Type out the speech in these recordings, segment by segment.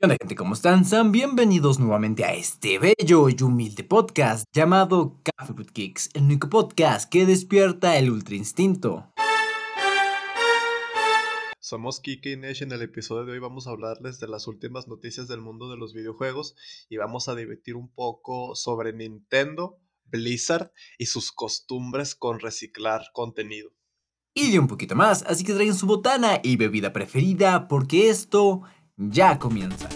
¿Qué onda gente? ¿Cómo están? Sean bienvenidos nuevamente a este bello y humilde podcast llamado Café with Kicks, el único podcast que despierta el ultra instinto. Somos Kike y Nesh. En el episodio de hoy vamos a hablarles de las últimas noticias del mundo de los videojuegos y vamos a divertir un poco sobre Nintendo, Blizzard y sus costumbres con reciclar contenido. Y de un poquito más, así que traigan su botana y bebida preferida porque esto ya comienza.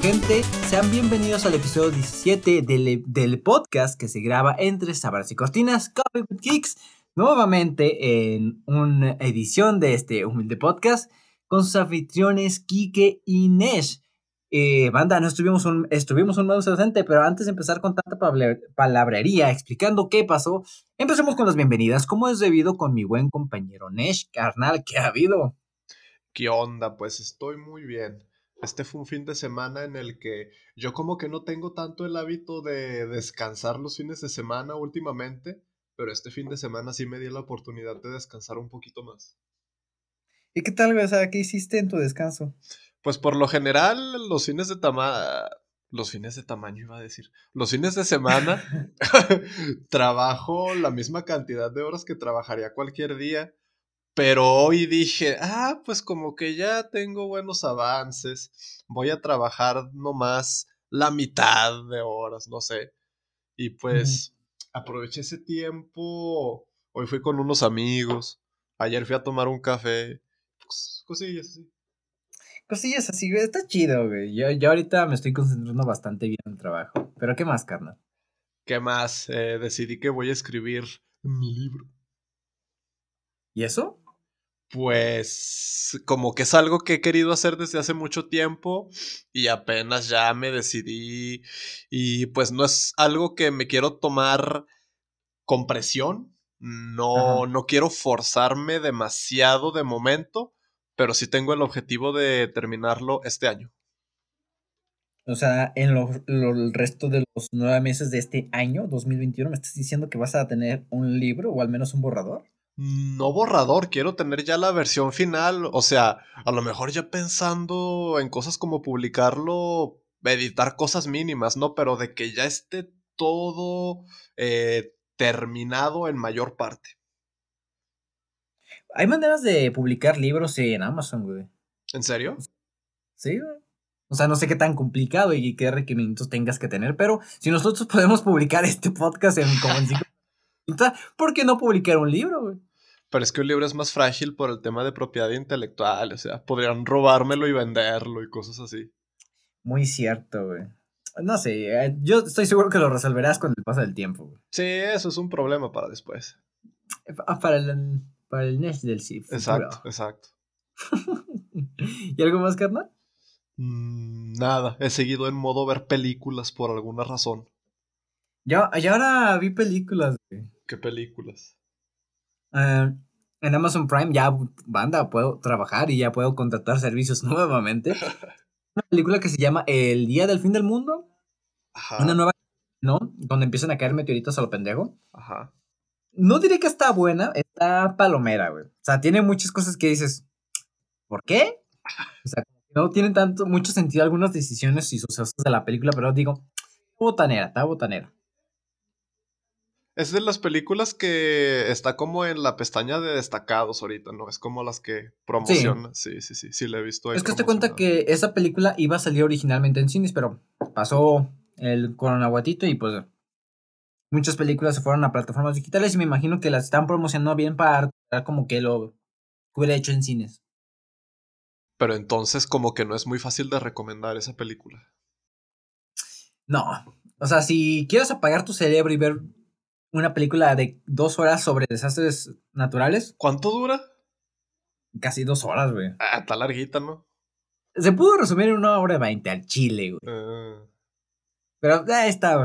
Gente, sean bienvenidos al episodio 17 del, podcast que se graba entre Sabras y Cortinas, Coffee with Kicks nuevamente en una edición de este humilde podcast con sus anfitriones Kike y Nesh. Eh, banda, no estuvimos un, estuvimos un modo ausente, pero antes de empezar con tanta palabrería explicando qué pasó, empecemos con las bienvenidas, como es debido con mi buen compañero Nesh, carnal, ¿qué ha habido? ¿Qué onda? Pues estoy muy bien. Este fue un fin de semana en el que yo como que no tengo tanto el hábito de descansar los fines de semana últimamente pero este fin de semana sí me di la oportunidad de descansar un poquito más. ¿Y qué tal, o sea, qué hiciste en tu descanso? Pues por lo general, los fines de tamaño, los fines de tamaño iba a decir, los fines de semana trabajo la misma cantidad de horas que trabajaría cualquier día, pero hoy dije, ah, pues como que ya tengo buenos avances, voy a trabajar nomás la mitad de horas, no sé. Y pues aproveché ese tiempo. Hoy fui con unos amigos. Ayer fui a tomar un café. Pues, cosillas así. Cosillas así, güey. Está chido, güey. Yo, yo ahorita me estoy concentrando bastante bien en el trabajo. Pero ¿qué más, carnal? ¿Qué más? Eh, decidí que voy a escribir mi libro. ¿Y eso? Pues como que es algo que he querido hacer desde hace mucho tiempo y apenas ya me decidí y pues no es algo que me quiero tomar con presión, no, no quiero forzarme demasiado de momento, pero sí tengo el objetivo de terminarlo este año. O sea, en lo, el resto de los nueve meses de este año, 2021, ¿me estás diciendo que vas a tener un libro o al menos un borrador? No borrador, quiero tener ya la versión final. O sea, a lo mejor ya pensando en cosas como publicarlo, editar cosas mínimas, ¿no? Pero de que ya esté todo eh, terminado en mayor parte. Hay maneras de publicar libros en Amazon, güey. ¿En serio? Sí, güey. O sea, no sé qué tan complicado y qué requerimientos tengas que tener, pero si nosotros podemos publicar este podcast en como en ¿por qué no publicar un libro, güey? Pero es que un libro es más frágil por el tema de propiedad intelectual, o sea, podrían robármelo y venderlo y cosas así. Muy cierto, güey. No sé, eh, yo estoy seguro que lo resolverás con el paso del tiempo, güey. Sí, eso es un problema para después. Ah, para el, para el Nesh del CIF. Exacto, exacto. ¿Y algo más, carnal? Mm, nada, he seguido en modo ver películas por alguna razón. Yo, ahora vi películas, güey. ¿Qué películas? Eh, en Amazon Prime ya, banda, puedo trabajar y ya puedo contratar servicios nuevamente. Una película que se llama El Día del Fin del Mundo. Ajá. Una nueva, ¿no? Donde empiezan a caer meteoritos a lo pendejo. Ajá. No diré que está buena, está palomera, güey. O sea, tiene muchas cosas que dices, ¿por qué? O sea, no tienen tanto, mucho sentido algunas decisiones y sucesos de la película, pero digo, botanera, está botanera. Es de las películas que está como en la pestaña de destacados ahorita, ¿no? Es como las que promociona. Sí, sí, sí, sí, la he visto ahí. Es que te cuenta que esa película iba a salir originalmente en cines, pero pasó el coronaguatito y pues muchas películas se fueron a plataformas digitales y me imagino que las están promocionando bien para como que lo hubiera hecho en cines. Pero entonces como que no es muy fácil de recomendar esa película. No, o sea, si quieres apagar tu cerebro y ver una película de dos horas sobre desastres naturales. ¿Cuánto dura? Casi dos horas, güey. Ah, está larguita, ¿no? Se pudo resumir en una hora de veinte al chile, güey. Ah. Pero ahí está,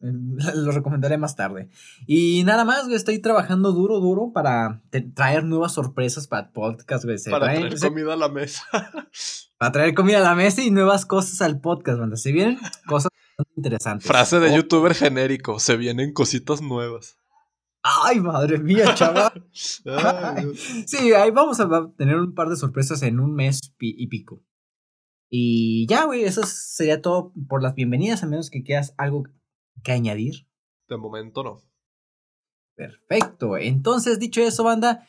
Lo recomendaré más tarde. Y nada más, güey, estoy trabajando duro, duro para traer nuevas sorpresas para el podcast, güey. para traer comida a la mesa. para traer comida a la mesa y nuevas cosas al podcast, banda. Se vienen cosas interesantes. Frase de youtuber genérico, se vienen cositas nuevas. Ay, madre mía, chaval. sí, ahí vamos a tener un par de sorpresas en un mes y pico. Y ya, güey, eso sería todo por las bienvenidas, a menos que quieras algo que añadir. De momento no. Perfecto. Entonces, dicho eso, banda,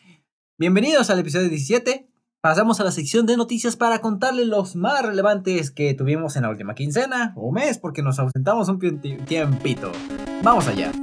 bienvenidos al episodio 17. Pasamos a la sección de noticias para contarles los más relevantes que tuvimos en la última quincena o mes, porque nos ausentamos un tiempito. Vamos allá.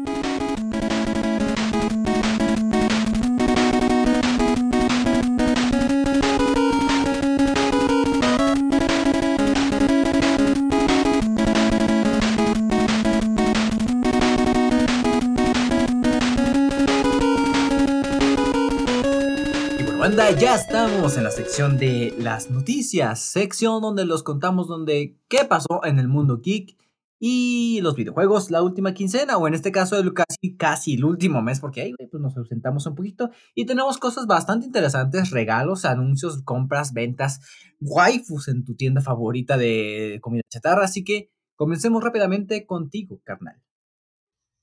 Estamos en la sección de las noticias, sección donde los contamos donde qué pasó en el mundo geek y los videojuegos la última quincena, o en este caso el casi, casi el último mes, porque ahí pues nos ausentamos un poquito y tenemos cosas bastante interesantes, regalos, anuncios, compras, ventas, waifus en tu tienda favorita de comida chatarra, así que comencemos rápidamente contigo, carnal.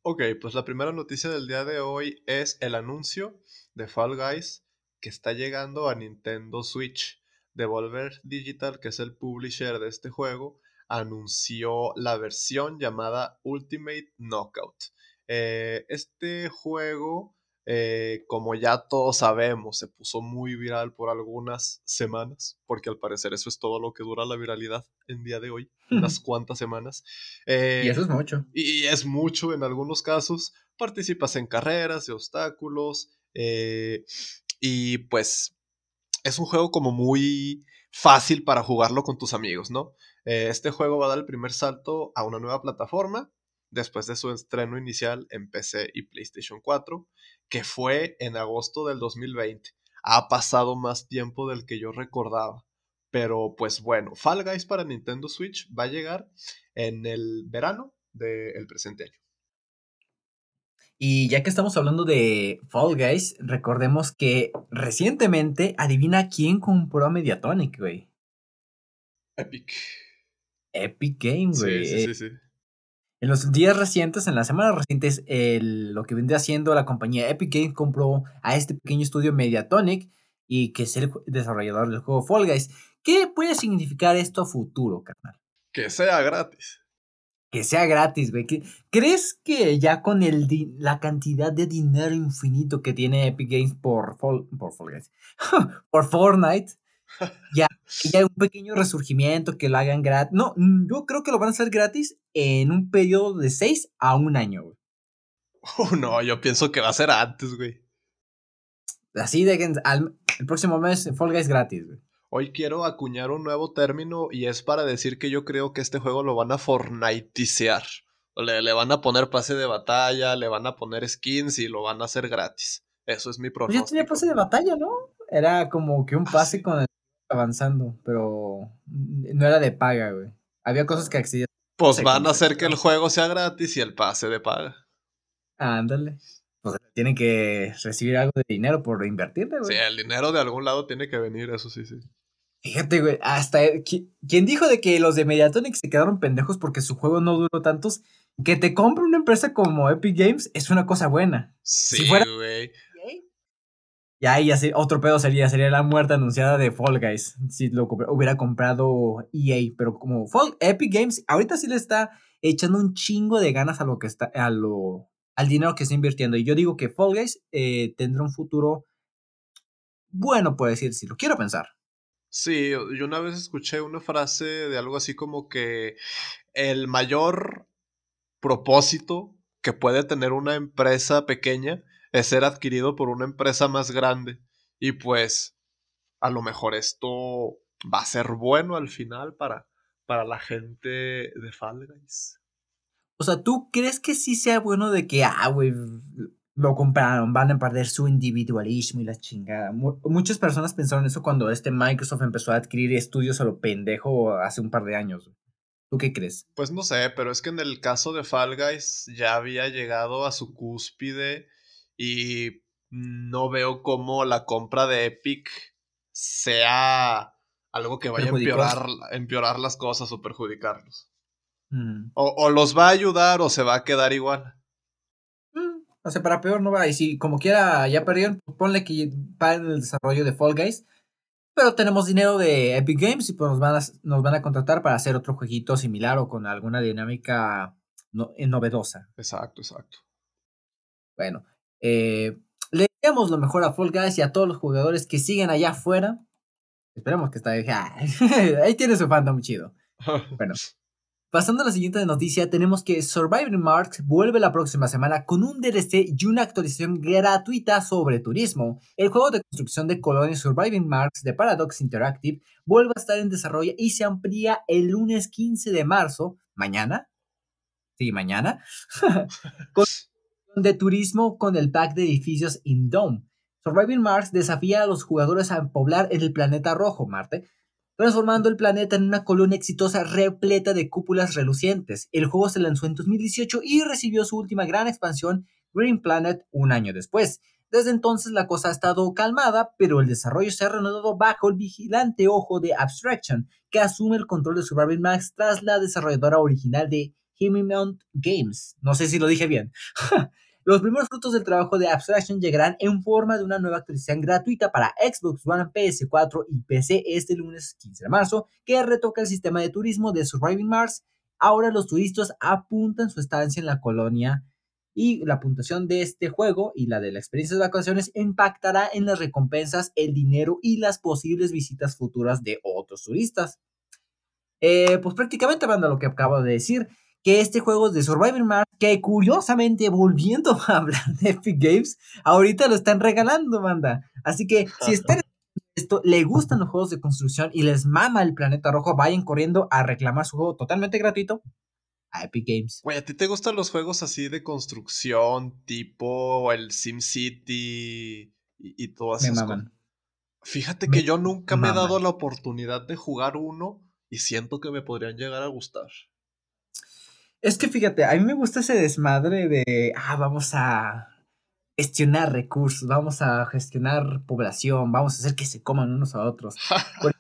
Ok, pues la primera noticia del día de hoy es el anuncio de Fall Guys que está llegando a Nintendo Switch. Devolver Digital, que es el publisher de este juego, anunció la versión llamada Ultimate Knockout. Eh, este juego, eh, como ya todos sabemos, se puso muy viral por algunas semanas, porque al parecer eso es todo lo que dura la viralidad en día de hoy, unas cuantas semanas. y eso es mucho. Y es mucho en algunos casos. Participas en carreras de obstáculos. Eh, y pues es un juego como muy fácil para jugarlo con tus amigos, ¿no? Eh, este juego va a dar el primer salto a una nueva plataforma después de su estreno inicial en PC y PlayStation 4, que fue en agosto del 2020. Ha pasado más tiempo del que yo recordaba. Pero pues bueno, Fall Guys para Nintendo Switch va a llegar en el verano del presente año. Y ya que estamos hablando de Fall Guys, recordemos que recientemente, adivina quién compró a Mediatonic, güey. Epic. Epic Game, güey. Sí, sí, sí, En los días recientes, en las semanas recientes, lo que vendría haciendo la compañía Epic Games compró a este pequeño estudio Mediatonic y que es el desarrollador del juego Fall Guys. ¿Qué puede significar esto a futuro, carnal? Que sea gratis que sea gratis, güey. ¿Crees que ya con el la cantidad de dinero infinito que tiene Epic Games por, por, por Fortnite, ya, ya un pequeño resurgimiento que lo hagan gratis? No, yo creo que lo van a hacer gratis en un periodo de 6 a un año, güey. Oh, no, yo pienso que va a ser antes, güey. Así de que el próximo mes Fall Guys gratis, güey. Hoy quiero acuñar un nuevo término y es para decir que yo creo que este juego lo van a fortnitesear. Le, le van a poner pase de batalla, le van a poner skins y lo van a hacer gratis. Eso es mi pronóstico. Pues ya tenía pase de batalla, ¿no? Era como que un ah, pase con el avanzando, pero no era de paga, güey. Había cosas que accedían. Pues van a hacer que el juego sea gratis y el pase de paga. Ándale. Pues tienen que recibir algo de dinero por invertirle, güey. Sí, el dinero de algún lado tiene que venir, eso sí, sí. Fíjate, güey, hasta quien dijo de que los de Mediatonic se quedaron pendejos porque su juego no duró tantos, que te compre una empresa como Epic Games es una cosa buena. Sí, güey. Y ahí así, otro pedo sería, sería la muerte anunciada de Fall Guys, si lo hubiera comprado EA, pero como Fall, Epic Games ahorita sí le está echando un chingo de ganas a lo que está, a lo, al dinero que está invirtiendo. Y yo digo que Fall Guys eh, tendrá un futuro bueno, puede decir, si lo quiero pensar. Sí, yo una vez escuché una frase de algo así como que el mayor propósito que puede tener una empresa pequeña es ser adquirido por una empresa más grande. Y pues a lo mejor esto va a ser bueno al final para, para la gente de Fall Guys. O sea, ¿tú crees que sí sea bueno de que, ah, güey, lo compraron, van a perder su individualismo y la chingada. muchas personas pensaron eso cuando este Microsoft empezó a adquirir estudios a lo pendejo hace un par de años. ¿Tú qué crees? Pues no sé, pero es que en el caso de Fall Guys ya había llegado a su cúspide y no veo cómo la compra de Epic sea algo que vaya a empeorar, empeorar las cosas o perjudicarlos. Mm. O, los va a ayudar o se va a quedar igual. O sea, para peor no va. Y si como quiera ya perdieron, pues ponle que en el desarrollo de Fall Guys. Pero tenemos dinero de Epic Games y pues nos van a, nos van a contratar para hacer otro jueguito similar o con alguna dinámica eh, novedosa. Exacto, exacto. Bueno, eh, le damos lo mejor a Fall Guys y a todos los jugadores que siguen allá afuera. Esperemos que está ahí tiene su fandom chido. Bueno, pasando a la siguiente noticia, tenemos que Surviving Mars vuelve la próxima semana con un DLC y una actualización gratuita sobre turismo. El juego de construcción de colonias Surviving Mars de Paradox Interactive vuelve a estar en desarrollo y se amplía el lunes 15 de marzo, mañana. Sí, mañana. con de turismo con el pack de edificios Indome. Surviving Mars desafía a los jugadores a poblar en el planeta rojo, Marte, transformando el planeta en una colonia exitosa repleta de cúpulas relucientes. El juego se lanzó en 2018 y recibió su última gran expansión, Green Planet, un año después. Desde entonces la cosa ha estado calmada, pero el desarrollo se ha reanudado bajo el vigilante ojo de Abstraction, que asume el control de Surviving Mars tras la desarrolladora original de Himimount Games. No sé si lo dije bien. Los primeros frutos del trabajo de Abstraction llegarán en forma de una nueva actualización gratuita para Xbox One, PS4 y PC este lunes 15 de marzo, que retoca el sistema de turismo de Surviving Mars. Ahora los turistas apuntan su estancia en la colonia y la puntuación de este juego y la de la experiencia de vacaciones impactará en las recompensas, el dinero y las posibles visitas futuras de otros turistas. Eh, pues prácticamente, banda, lo que acabo de decir que este juego de Survivor Mars, que curiosamente, volviendo a hablar de Epic Games, ahorita lo están regalando, banda. Así que si están esto, le gustan los juegos de construcción y les mama el planeta rojo, vayan corriendo a reclamar su juego totalmente gratuito a Epic Games. Güey, ¿a ti te gustan los juegos así de construcción, tipo el SimCity y, y todo eso? Fíjate que yo nunca me he dado la oportunidad de jugar uno y siento que me podrían llegar a gustar. Es que fíjate, a mí me gusta ese desmadre de, ah, vamos a gestionar recursos, vamos a gestionar población, vamos a hacer que se coman unos a otros.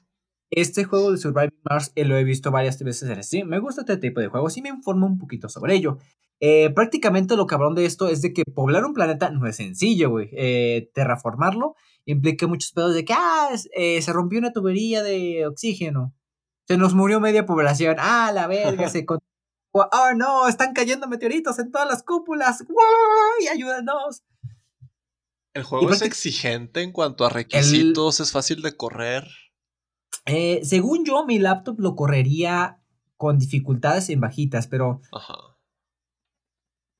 este juego de Surviving Mars eh, lo he visto varias veces en Steam. Me gusta este tipo de juegos y me informo un poquito sobre ello. Eh, prácticamente lo cabrón de esto es de que poblar un planeta no es sencillo, güey. Eh, terraformarlo implica muchos pedos de que, ah, se rompió una tubería de oxígeno. Se nos murió media población. Ah, la verga, se oh no, están cayendo meteoritos en todas las cúpulas, ¡Wow! ayúdanos. El juego es exigente en cuanto a requisitos, es fácil de correr. Eh, según yo, mi laptop lo correría con dificultades en bajitas, pero. Ajá.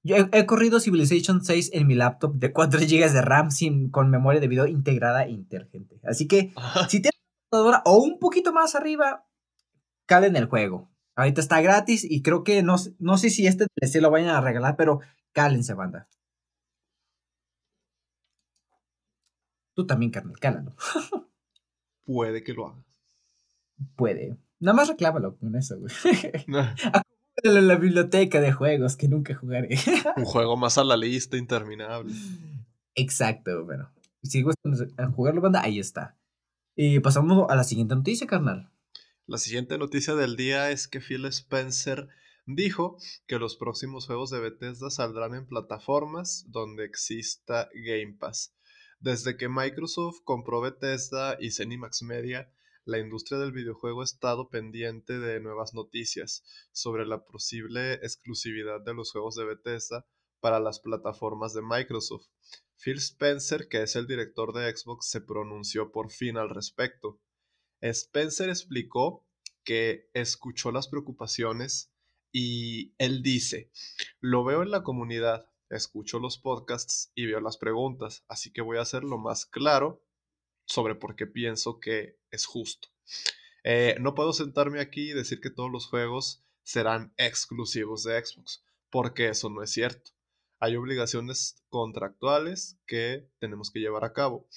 Yo he, corrido Civilization 6 en mi laptop de 4 GB de RAM sin, con memoria de video integrada e intergente. Así que, si tienes una computadora o un poquito más arriba, cale en el juego. Ahorita está gratis y creo que no, no sé si este DLC lo vayan a regalar, pero cálense, banda. Tú también, carnal, cálalo. Puede que lo haga. Puede. Nada más reclámalo con eso, güey. en la biblioteca de juegos que nunca jugaré. Un juego más a la lista interminable. Exacto, bueno. Si gustan jugarlo, banda, ahí está. Y pasamos a la siguiente noticia, carnal. La siguiente noticia del día es que Phil Spencer dijo que los próximos juegos de Bethesda saldrán en plataformas donde exista Game Pass. Desde que Microsoft compró Bethesda y Zenimax Media, la industria del videojuego ha estado pendiente de nuevas noticias sobre la posible exclusividad de los juegos de Bethesda para las plataformas de Microsoft. Phil Spencer, que es el director de Xbox, se pronunció por fin al respecto. Spencer explicó que escuchó las preocupaciones y él dice, lo veo en la comunidad, escucho los podcasts y veo las preguntas, así que voy a hacer lo más claro sobre por qué pienso que es justo. Eh, no puedo sentarme aquí y decir que todos los juegos serán exclusivos de Xbox, porque eso no es cierto. Hay obligaciones contractuales que tenemos que llevar a cabo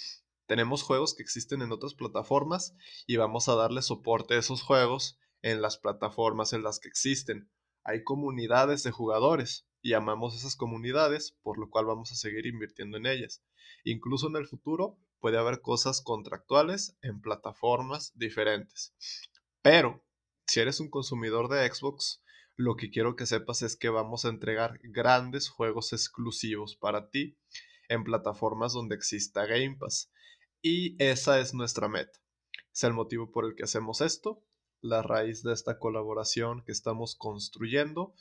tenemos juegos que existen en otras plataformas y vamos a darle soporte a esos juegos en las plataformas en las que existen. Hay comunidades de jugadores y amamos esas comunidades, por lo cual vamos a seguir invirtiendo en ellas. Incluso en el futuro puede haber cosas contractuales en plataformas diferentes. Pero, si eres un consumidor de Xbox, lo que quiero que sepas es que vamos a entregar grandes juegos exclusivos para ti en plataformas donde exista Game Pass. Y esa es nuestra meta. Es el motivo por el que hacemos esto, la raíz de esta colaboración que estamos construyendo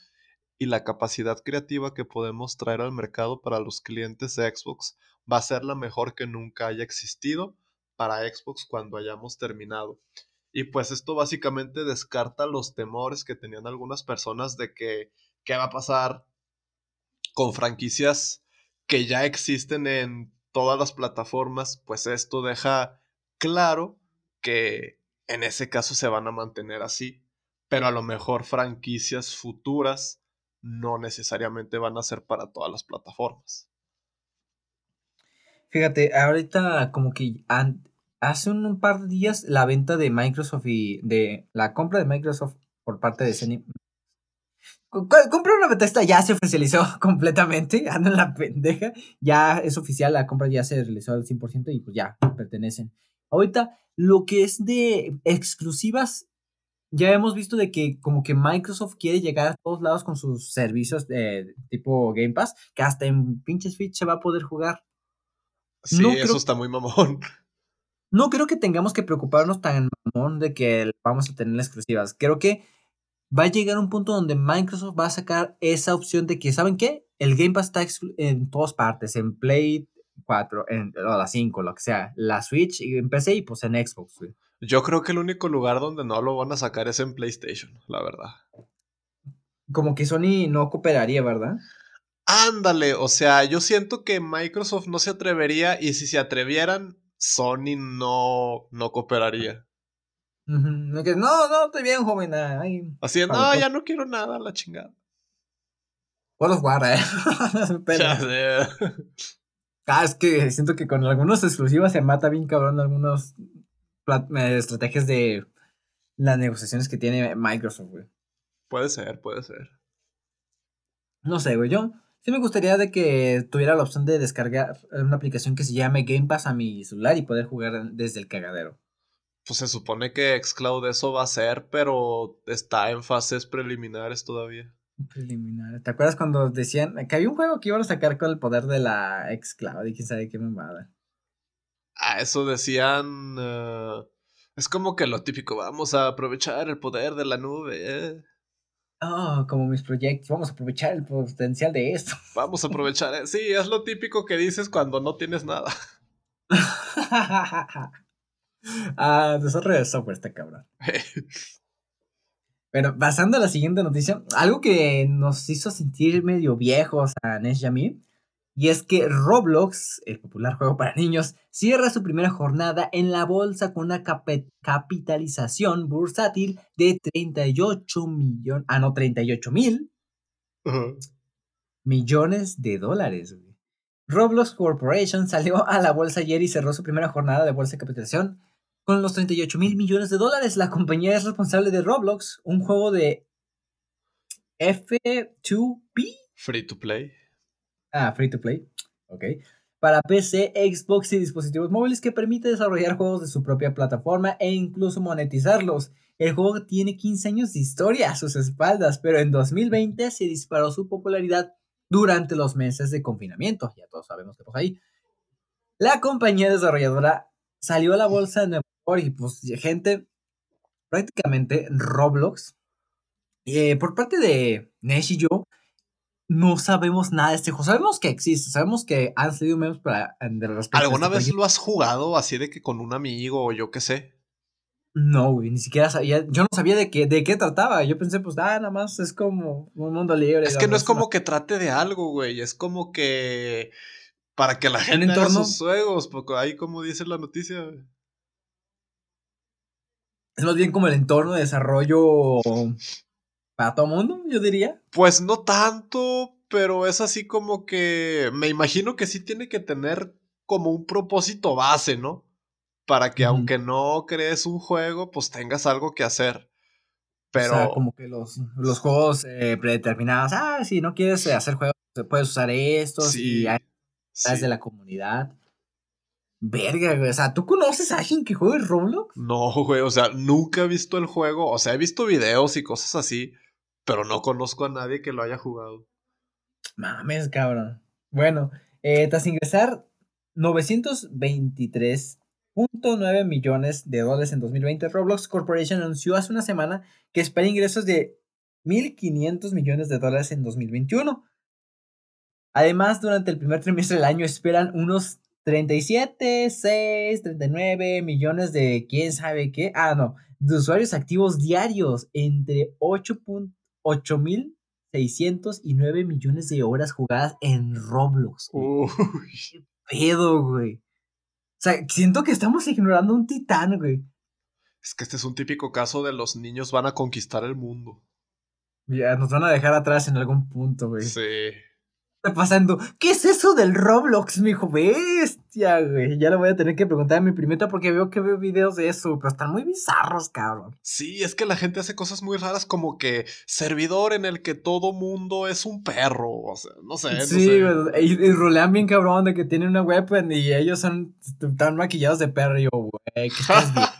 y la capacidad creativa que podemos traer al mercado para los clientes de Xbox va a ser la mejor que nunca haya existido para Xbox cuando hayamos terminado. Y pues esto básicamente descarta los temores que tenían algunas personas de que qué va a pasar con franquicias que ya existen en todas las plataformas, pues esto deja claro que en ese caso se van a mantener así, pero a lo mejor franquicias futuras no necesariamente van a ser para todas las plataformas. Fíjate, ahorita como que hace un, par de días la venta de Microsoft y de la compra de Microsoft por parte de Sony. Compra una Bethesda ya se oficializó completamente, ando en la pendeja, ya es oficial, la compra ya se realizó al 100% y pues ya pertenecen. Ahorita, lo que es de exclusivas ya hemos visto de que como que Microsoft quiere llegar a todos lados con sus servicios de tipo Game Pass, que hasta en pinche Switch se va a poder jugar. Sí, eso está muy mamón. No creo que tengamos que preocuparnos tan mamón de que vamos a tener exclusivas. Creo que va a llegar un punto donde Microsoft va a sacar esa opción de que, ¿saben qué? El Game Pass está en todas partes, en Play 4, en la 5, lo que sea, la Switch, en PC y pues en Xbox. Yo creo que el único lugar donde no lo van a sacar es en PlayStation, la verdad. Como que Sony no cooperaría, ¿verdad? Ándale, o sea, yo siento que Microsoft no se atrevería y si se atrevieran, Sony no, no cooperaría. No, no, estoy bien, joven. Así, no, ya no quiero nada, la chingada. Puedo jugar, eh. Ah, es que siento que con algunos exclusivos se mata bien cabrón algunos estrategias de las negociaciones que tiene Microsoft, güey. Puede ser, puede ser. No sé, güey. Yo sí me gustaría de que tuviera la opción de descargar una aplicación que se llame Game Pass a mi celular y poder jugar desde el cagadero. Pues se supone que Xcloud eso va a ser, pero está en fases preliminares todavía. Preliminares. ¿Te acuerdas cuando decían que había un juego que iban a sacar con el poder de la Xcloud y quién sabe qué mamada? a eso decían. Eh, es como que lo típico, vamos a aprovechar el poder de la nube. Eh. Oh, como mis proyectos, vamos a aprovechar el potencial de esto. Vamos a aprovechar, eh, sí, es lo típico que dices cuando no tienes nada. ah, desarrollo de software está cabrón. Pero pasando a la siguiente noticia, algo que nos hizo sentir medio viejos a Nesh y a mí, y es que Roblox, el popular juego para niños, cierra su primera jornada en la bolsa con una capitalización bursátil de 38 millones, ah no, 38 mil millones de dólares. Roblox Corporation salió a la bolsa ayer y cerró su primera jornada de bolsa de capitalización con los 38 mil millones de dólares. La compañía es responsable de Roblox, un juego de F2P. Free to play Ah, free to play. Ok. Para PC, Xbox y dispositivos móviles que permite desarrollar juegos de su propia plataforma e incluso monetizarlos. El juego tiene 15 años de historia a sus espaldas, pero en 2020 se disparó su popularidad durante los meses de confinamiento. Ya todos sabemos qué pasó ahí. La compañía desarrolladora salió a la bolsa de Nueva y pues gente, prácticamente Roblox, eh, por parte de Nesh y yo, no sabemos nada de este juego. Sabemos que existe, sabemos que han salido memes para de ¿Alguna este vez lo has jugado así de que con un amigo o yo qué sé? No, güey, ni siquiera sabía. Yo no sabía de qué, de qué trataba. Yo pensé, pues, ah, nada más es como un mundo libre. Es que no es como que trate de algo, güey. Es como que. Para que la gente haga sus juegos. Porque ahí, como dice la noticia. Es más bien como el entorno de desarrollo para todo mundo, yo diría. Pues no tanto, pero es así como que me imagino que sí tiene que tener como un propósito base, ¿no? Para que aunque no crees un juego, pues tengas algo que hacer. Pero. O sea, como que los, los juegos eh, predeterminados. Ah, si no quieres hacer juegos, puedes usar estos y hay sí. de la comunidad. Verga, güey. O sea, ¿tú conoces a alguien que juegue Roblox? No, güey. O sea, nunca he visto el juego. O sea, he visto videos y cosas así. Pero no conozco a nadie que lo haya jugado. Mames, cabrón. Bueno, eh, tras ingresar 923.9 millones de dólares en 2020, Roblox Corporation anunció hace una semana que espera ingresos de 1.500 millones de dólares en 2021. Además, durante el primer trimestre del año esperan unos 37, 6, 39 millones de quién sabe qué. Ah, no, de usuarios activos diarios entre 8.8 mil 609 millones de horas jugadas en Roblox. Uy. ¿Qué pedo, güey? O sea, siento que estamos ignorando un titán, güey. Es que este es un típico caso de los niños van a conquistar el mundo. Ya, nos van a dejar atrás en algún punto, güey. Sí pasando? ¿Qué es eso del Roblox, mijo? Bestia, güey. Ya le voy a tener que preguntar a mi primita porque veo que veo videos de eso, pero están muy bizarros, cabrón. Sí, es que la gente hace cosas muy raras como que servidor en el que todo mundo es un perro, o sea, no sé. Sí, güey. Y, rolean bien cabrón de que tienen una weapon y ellos son tan maquillados de perro. Y yo, güey, ¿qué estás viendo?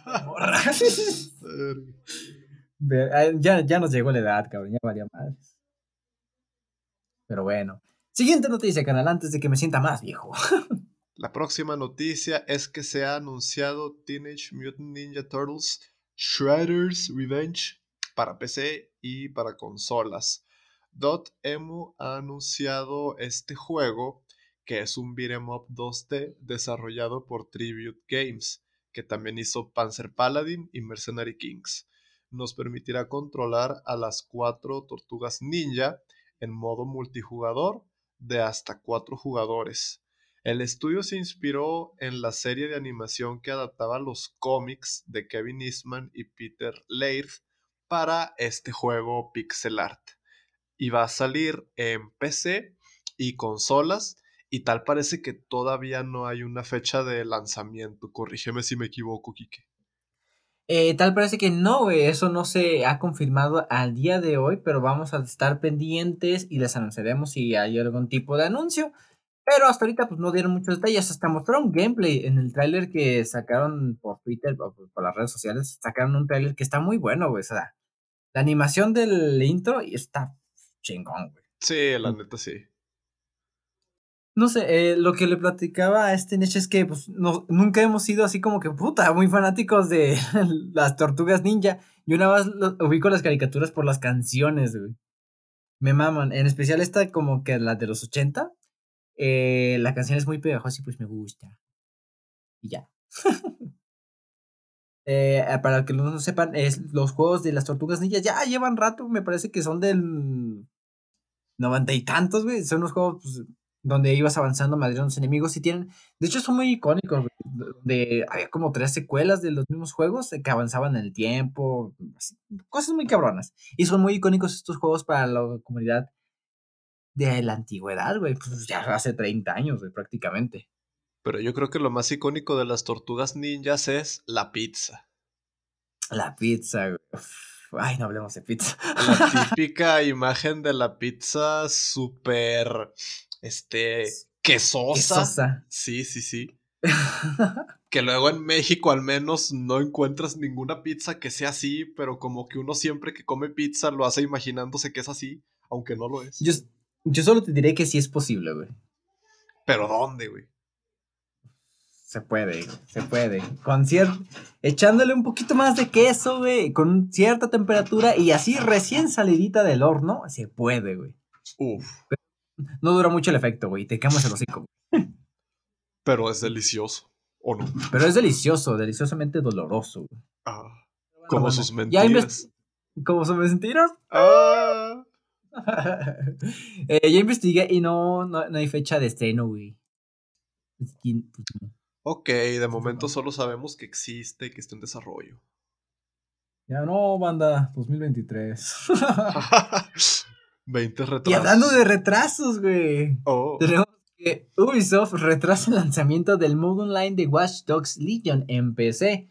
ya, ya nos llegó la edad, cabrón, ya valía más. Pero bueno. Siguiente noticia, canal, antes de que me sienta más viejo. La próxima noticia es que se ha anunciado Teenage Mutant Ninja Turtles Shredder's Revenge para PC y para consolas. Dotemu ha anunciado este juego, que es un beat'em up 2D desarrollado por Tribute Games, que también hizo Panzer Paladin y Mercenary Kings. Nos permitirá controlar a las cuatro tortugas ninja en modo multijugador de hasta cuatro jugadores. El estudio se inspiró en la serie de animación que adaptaba los cómics de Kevin Eastman y Peter Laird para este juego pixel art. Y va a salir en PC y consolas y tal parece que todavía no hay una fecha de lanzamiento. Corrígeme si me equivoco, Kike. Eh, tal parece que no, eso no se ha confirmado al día de hoy, pero vamos a estar pendientes y les anunciaremos si hay algún tipo de anuncio. Pero hasta ahorita pues no dieron muchos detalles, hasta mostraron gameplay en el tráiler que sacaron por Twitter o por las redes sociales, sacaron un tráiler que está muy bueno, güey, o sea, la animación del intro está chingón, güey. Sí, la neta sí. No sé, eh, lo que le platicaba a este Nech es que pues, no, nunca hemos sido así como que puta, muy fanáticos de las tortugas ninja. Yo nada más ubico las caricaturas por las canciones, güey. Me maman. En especial esta como que la de los 80. Eh, la canción es muy pegajosa y pues me gusta. Y ya. eh, para que no sepan, es, los juegos de las tortugas ninja ya llevan rato, me parece que son del noventa y tantos, güey. Son unos juegos pues, donde ibas avanzando madriendo los enemigos y tienen, de hecho son muy icónicos, de, había como tres secuelas de los mismos juegos que avanzaban en el tiempo, cosas muy cabronas. Y son muy icónicos estos juegos para la comunidad de la antigüedad, güey, pues ya hace 30 años, güey, prácticamente. Pero yo creo que lo más icónico de las tortugas ninjas es la pizza. La pizza, güey. Ay, no hablemos de pizza. La típica imagen de la pizza súper este, quesosa. Sí, sí, sí. que luego en México al menos no encuentras ninguna pizza que sea así, pero como que uno siempre que come pizza lo hace imaginándose que es así, aunque no lo es. Yo, yo solo te diré que sí es posible, güey. ¿Pero dónde, güey? Se puede, se puede. Con Echándole un poquito más de queso, güey, con cierta temperatura y así recién salidita del horno, se puede, güey. Uf. No dura mucho el efecto, güey. Te quemas el hocico. Pero es delicioso, ¿o no? Pero es delicioso, deliciosamente doloroso, güey. Ah, como sus mentiras. como sus mentiras. Ah. eh, ya investigué y no, no, hay fecha de estreno, güey. Ok, de momento solo sabemos que existe y que está en desarrollo. Ya no, banda, 2023. 20 retrasos. Y hablando de retrasos, güey. Oh. Tenemos que Ubisoft retrasa el lanzamiento del modo online de Watch Dogs Legion en PC.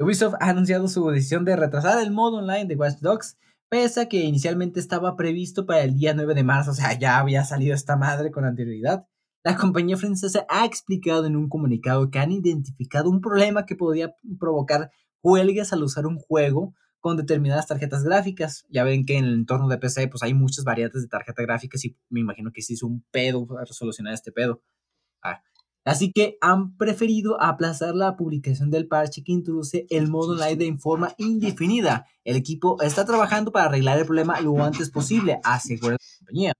Ubisoft ha anunciado su decisión de retrasar el modo online de Watch Dogs, pese a que inicialmente estaba previsto para el día 9 de marzo, o sea, ya había salido esta madre con anterioridad. La compañía francesa ha explicado en un comunicado que han identificado un problema que podría provocar huelgas al usar un juego con determinadas tarjetas gráficas. Ya ven que en el entorno de PC pues hay muchas variantes de tarjetas gráficas y me imagino que sí es un pedo para solucionar este pedo. Ah, Así que han preferido aplazar la publicación del parche que introduce el modo online de forma indefinida. El equipo está trabajando para arreglar el problema lo antes posible, asegura la compañía.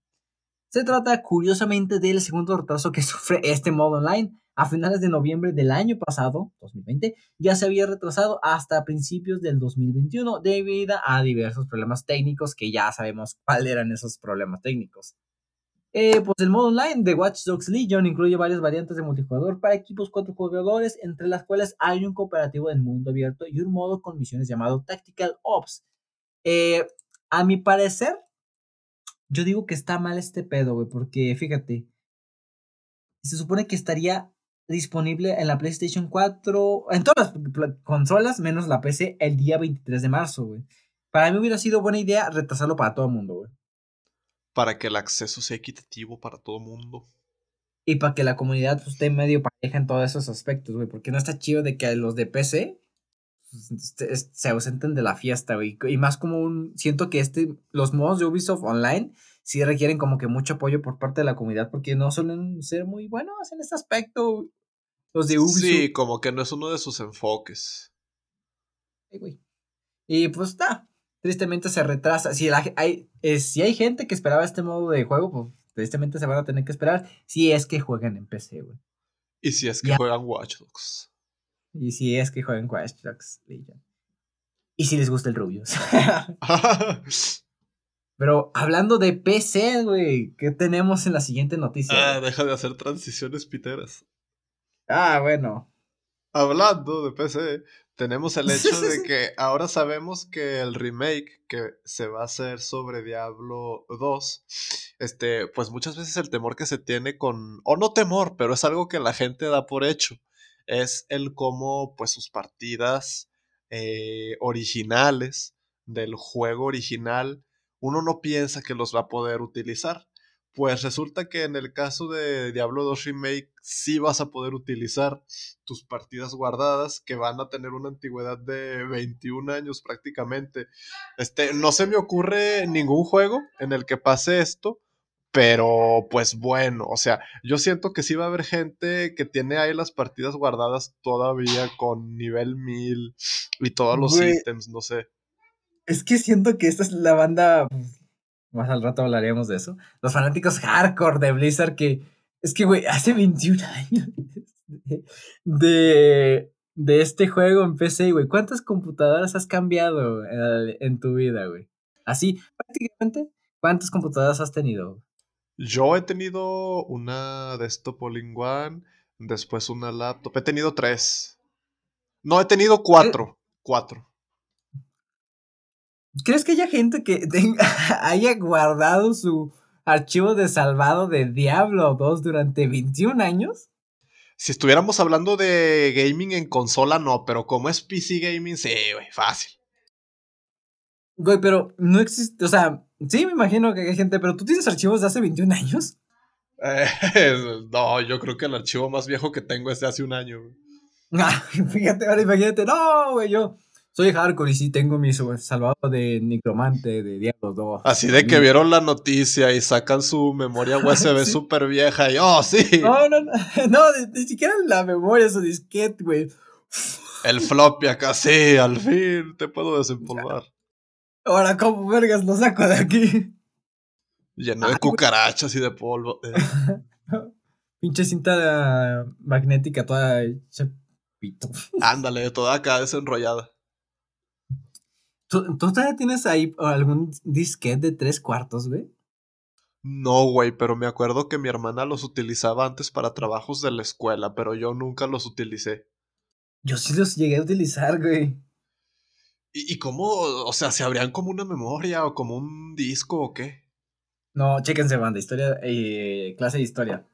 Se trata curiosamente del segundo retraso que sufre este modo online. A finales de noviembre del año pasado, 2020, ya se había retrasado hasta principios del 2021 debido a diversos problemas técnicos que ya sabemos cuáles eran esos problemas técnicos. Eh, pues el modo online de Watch Dogs Legion incluye varias variantes de multijugador para equipos cuatro jugadores, entre las cuales hay un cooperativo del mundo abierto y un modo con misiones llamado Tactical Ops. Eh, a mi parecer, yo digo que está mal este pedo, güey, porque fíjate, se supone que estaría disponible en la PlayStation 4, en todas las consolas, menos la PC, el día 23 de marzo, güey. Para mí hubiera sido buena idea retrasarlo para todo el mundo, güey para que el acceso sea equitativo para todo el mundo. Y para que la comunidad pues, esté medio pareja en todos esos aspectos, güey. Porque no está chido de que los de PC pues, se ausenten de la fiesta, güey. Y más como un. Siento que este. Los modos de Ubisoft Online sí requieren como que mucho apoyo por parte de la comunidad. Porque no suelen ser muy buenos en este aspecto. Los de Ubisoft. Sí, como que no es uno de sus enfoques. Sí, güey. Y pues está tristemente se retrasa. Si, hay, eh, si hay gente que esperaba este modo de juego, pues tristemente se van a tener que esperar si es que juegan en PC, güey. Y si es que juegan Watch Dogs. Y si es que juegan Watch Dogs Y si les gusta el Rubius. Pero hablando de PC, güey, ¿qué tenemos en la siguiente noticia? Ah, deja de hacer transiciones piteras. Ah, bueno. Hablando de PC, tenemos el hecho de que ahora sabemos que el remake que se va a hacer sobre Diablo 2, este, pues muchas veces el temor que se tiene con, o no temor, pero es algo que la gente da por hecho, es el cómo pues sus partidas eh, originales del juego original, uno no piensa que los va a poder utilizar. Pues resulta que en el caso de Diablo 2 Remake sí vas a poder utilizar tus partidas guardadas que van a tener una antigüedad de 21 años prácticamente. Este, no se me ocurre ningún juego en el que pase esto, pero pues bueno, o sea, yo siento que sí va a haber gente que tiene ahí las partidas guardadas todavía con nivel 1000 y todos los ítems, no sé. Es que siento que esta es la banda más al rato hablaríamos de eso. Los fanáticos hardcore de Blizzard que. Es que, güey, hace 21 años de, de este juego en PC, güey. ¿Cuántas computadoras has cambiado en, tu vida, güey? Así, prácticamente, ¿cuántas computadoras has tenido? Yo he tenido una desktop all-in-one, después una laptop. He tenido tres. No, he tenido cuatro. Cuatro. ¿Crees que haya gente que tenga, haya guardado su archivo de salvado de Diablo 2 durante 21 años? Si estuviéramos hablando de gaming en consola, no, pero como es PC gaming, sí, güey, fácil. Güey, pero no existe, o sea, sí me imagino que hay gente, pero ¿tú tienes archivos de hace 21 años? Eh, no, yo creo que el archivo más viejo que tengo es de hace un año. Ah, fíjate, ahora imagínate, no, güey, yo soy hardcore y sí tengo mi salvado de Necromante de Diablo 2. Así de que vieron la noticia y sacan su memoria USB súper vieja y ¡oh, sí! No, no, no, no ni, siquiera la memoria, su disquete, güey. El floppy acá, sí, al fin te puedo desempolvar. Ahora, ¿cómo vergas lo saco de aquí? Lleno de cucarachas y de polvo. Eh. Pinche cinta magnética toda Ándale, toda acá desenrollada. ¿Tú, todavía tienes ahí algún disquete de tres cuartos, güey? No, güey, pero me acuerdo que mi hermana los utilizaba antes para trabajos de la escuela, pero yo nunca los utilicé. Yo sí los llegué a utilizar, güey. ¿Y, cómo? O sea, ¿se abrían como una memoria o como un disco o qué? No, chéquense, banda, historia, eh, clase de historia.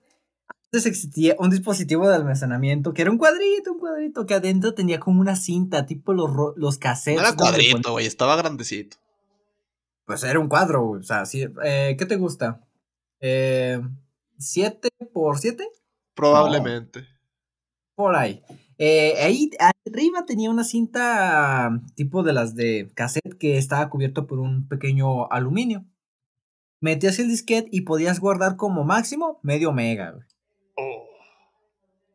Entonces existía un dispositivo de almacenamiento que era un cuadrito, un cuadrito, que adentro tenía como una cinta, tipo los, los cassettes. No era cuadrito, güey, estaba grandecito. Pues era un cuadro, güey. O sea, sí, eh, ¿qué te gusta? Eh, ¿Siete por siete? Probablemente. por ahí. Eh, ahí arriba tenía una cinta tipo de las de cassette que estaba cubierto por un pequeño aluminio. Metías el disquete y podías guardar como máximo medio mega, güey.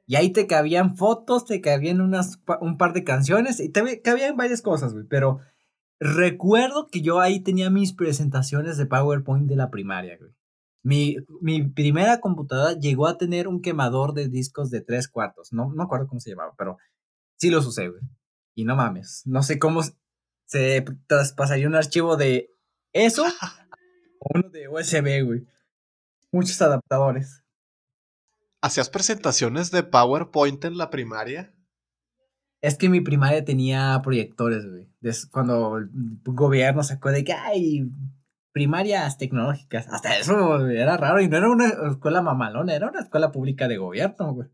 Y ahí te cabían fotos, te cabían unas, un par de canciones y te cabían varias cosas, güey. Pero recuerdo que yo ahí tenía mis presentaciones de PowerPoint de la primaria, güey. Mi, mi primera computadora llegó a tener un quemador de discos de tres cuartos. No, no me acuerdo cómo se llamaba, pero sí los usé, güey. Y no mames, no sé cómo se traspasaría un archivo de eso o uno de USB, güey. Muchos adaptadores. ¿Hacías presentaciones de PowerPoint en la primaria? Es que mi primaria tenía proyectores, güey. Cuando el gobierno sacó de que hay primarias tecnológicas. Hasta eso era raro y no era una escuela mamalona, era una escuela pública de gobierno, güey.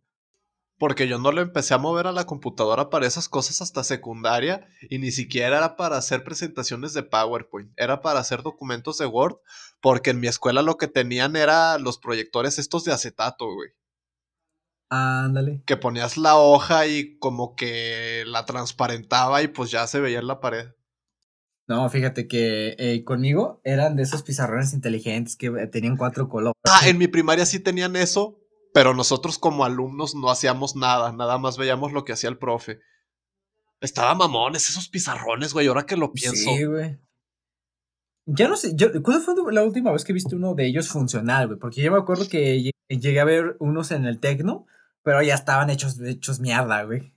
Porque yo no le empecé a mover a la computadora para esas cosas hasta secundaria y ni siquiera era para hacer presentaciones de PowerPoint, era para hacer documentos de Word, porque en mi escuela lo que tenían era los proyectores estos de acetato, güey. Ándale. Que ponías la hoja y como que la transparentaba y pues ya se veía en la pared. No, fíjate que eh, conmigo eran de esos pizarrones inteligentes que eh, tenían cuatro colores. Ah, en mi primaria sí tenían eso, pero nosotros como alumnos no hacíamos nada, nada más veíamos lo que hacía el profe. Estaba mamones esos pizarrones, güey, ahora que lo pienso. Sí, güey. Ya no sé, yo, ¿cuándo fue la última vez que viste uno de ellos funcional, güey? Porque yo me acuerdo que llegué a ver unos en el Tecno pero ya estaban hechos, hechos mierda, güey.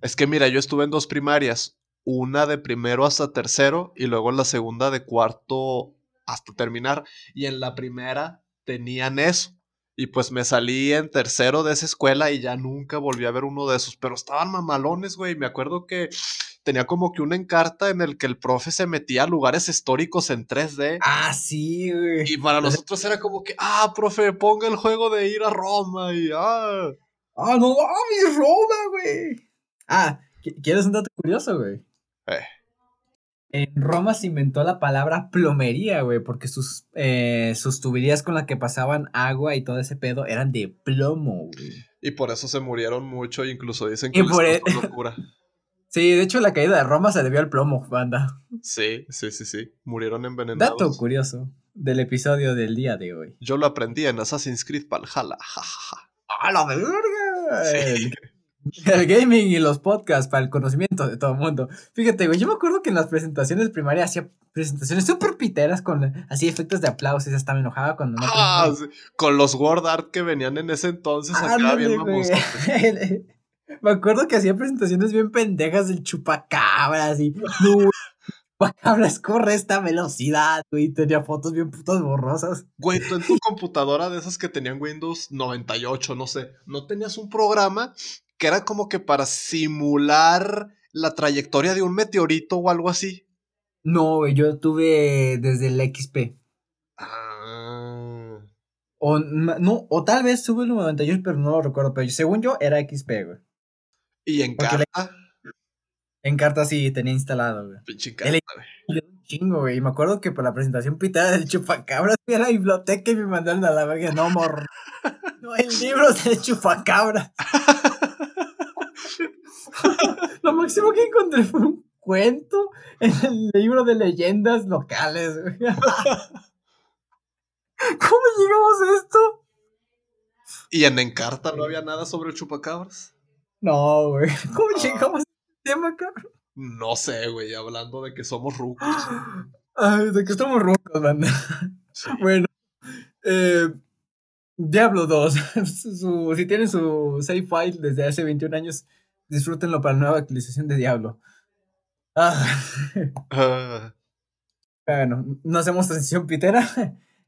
Es que mira, yo estuve en dos primarias. Una de primero hasta tercero y luego la segunda de cuarto hasta terminar. Y en la primera tenían eso. Y pues me salí en tercero de esa escuela y ya nunca volví a ver uno de esos. Pero estaban mamalones, güey. Me acuerdo que tenía como que una encarta en el que el profe se metía a lugares históricos en 3D. Ah, sí, güey. Y para nosotros era como que, ah, profe, ponga el juego de ir a Roma y ah. Ah, no mames, Roma, güey. Ah, ¿quieres un dato curioso, güey? Eh. En Roma se inventó la palabra plomería, güey, porque sus, eh, sus tuberías con las que pasaban agua y todo ese pedo eran de plomo, güey. Y por eso se murieron mucho, incluso dicen que por e locura. Sí, de hecho la caída de Roma se debió al plomo, banda. Sí, sí, sí, sí. Murieron envenenados. Dato curioso del episodio del día de hoy. Yo lo aprendí en Assassin's Creed Valhalla. ¡A la verga! El, gaming y los podcasts para el conocimiento de todo el mundo. Fíjate, güey, yo me acuerdo que en las presentaciones primarias hacía presentaciones súper piteras con así efectos de aplausos y hasta me enojaba cuando no. Ah, con los word art que venían en ese entonces acá bien Me acuerdo que hacía presentaciones bien pendejas del chupacabras y. No, chupacabras corre esta velocidad, güey. Tenía fotos bien putas borrosas. Güey, tú en tu computadora de esas que tenían Windows 98, no sé, ¿no tenías un programa que era como que para simular la trayectoria de un meteorito o algo así? No, güey, yo tuve desde el XP. Ah. O, no, o tal vez tuve el 98, pero no lo recuerdo. Pero según yo, era XP, güey. ¿Y en carta? En carta sí tenía instalado, güey. Pinche carta, güey. Chingo, güey. Y me acuerdo que por la presentación pitada del chupacabras fui a la biblioteca y me mandaron a la verga. No, morro. no, el libro del chupacabras. Lo máximo que encontré fue un cuento en el libro de leyendas locales, güey. ¿Cómo llegamos a esto? ¿Y en Encarta no había nada sobre el chupacabras? No, güey. ¿Cómo llegamos a este tema, cabrón? No sé, güey, hablando de que somos rucos. Ay, de que somos rucos, banda. Bueno, eh, Diablo 2. si tienen su save file desde hace 21 años, disfrútenlo para la nueva actualización de Diablo. Ah. ah. Bueno, no hacemos transición pitera.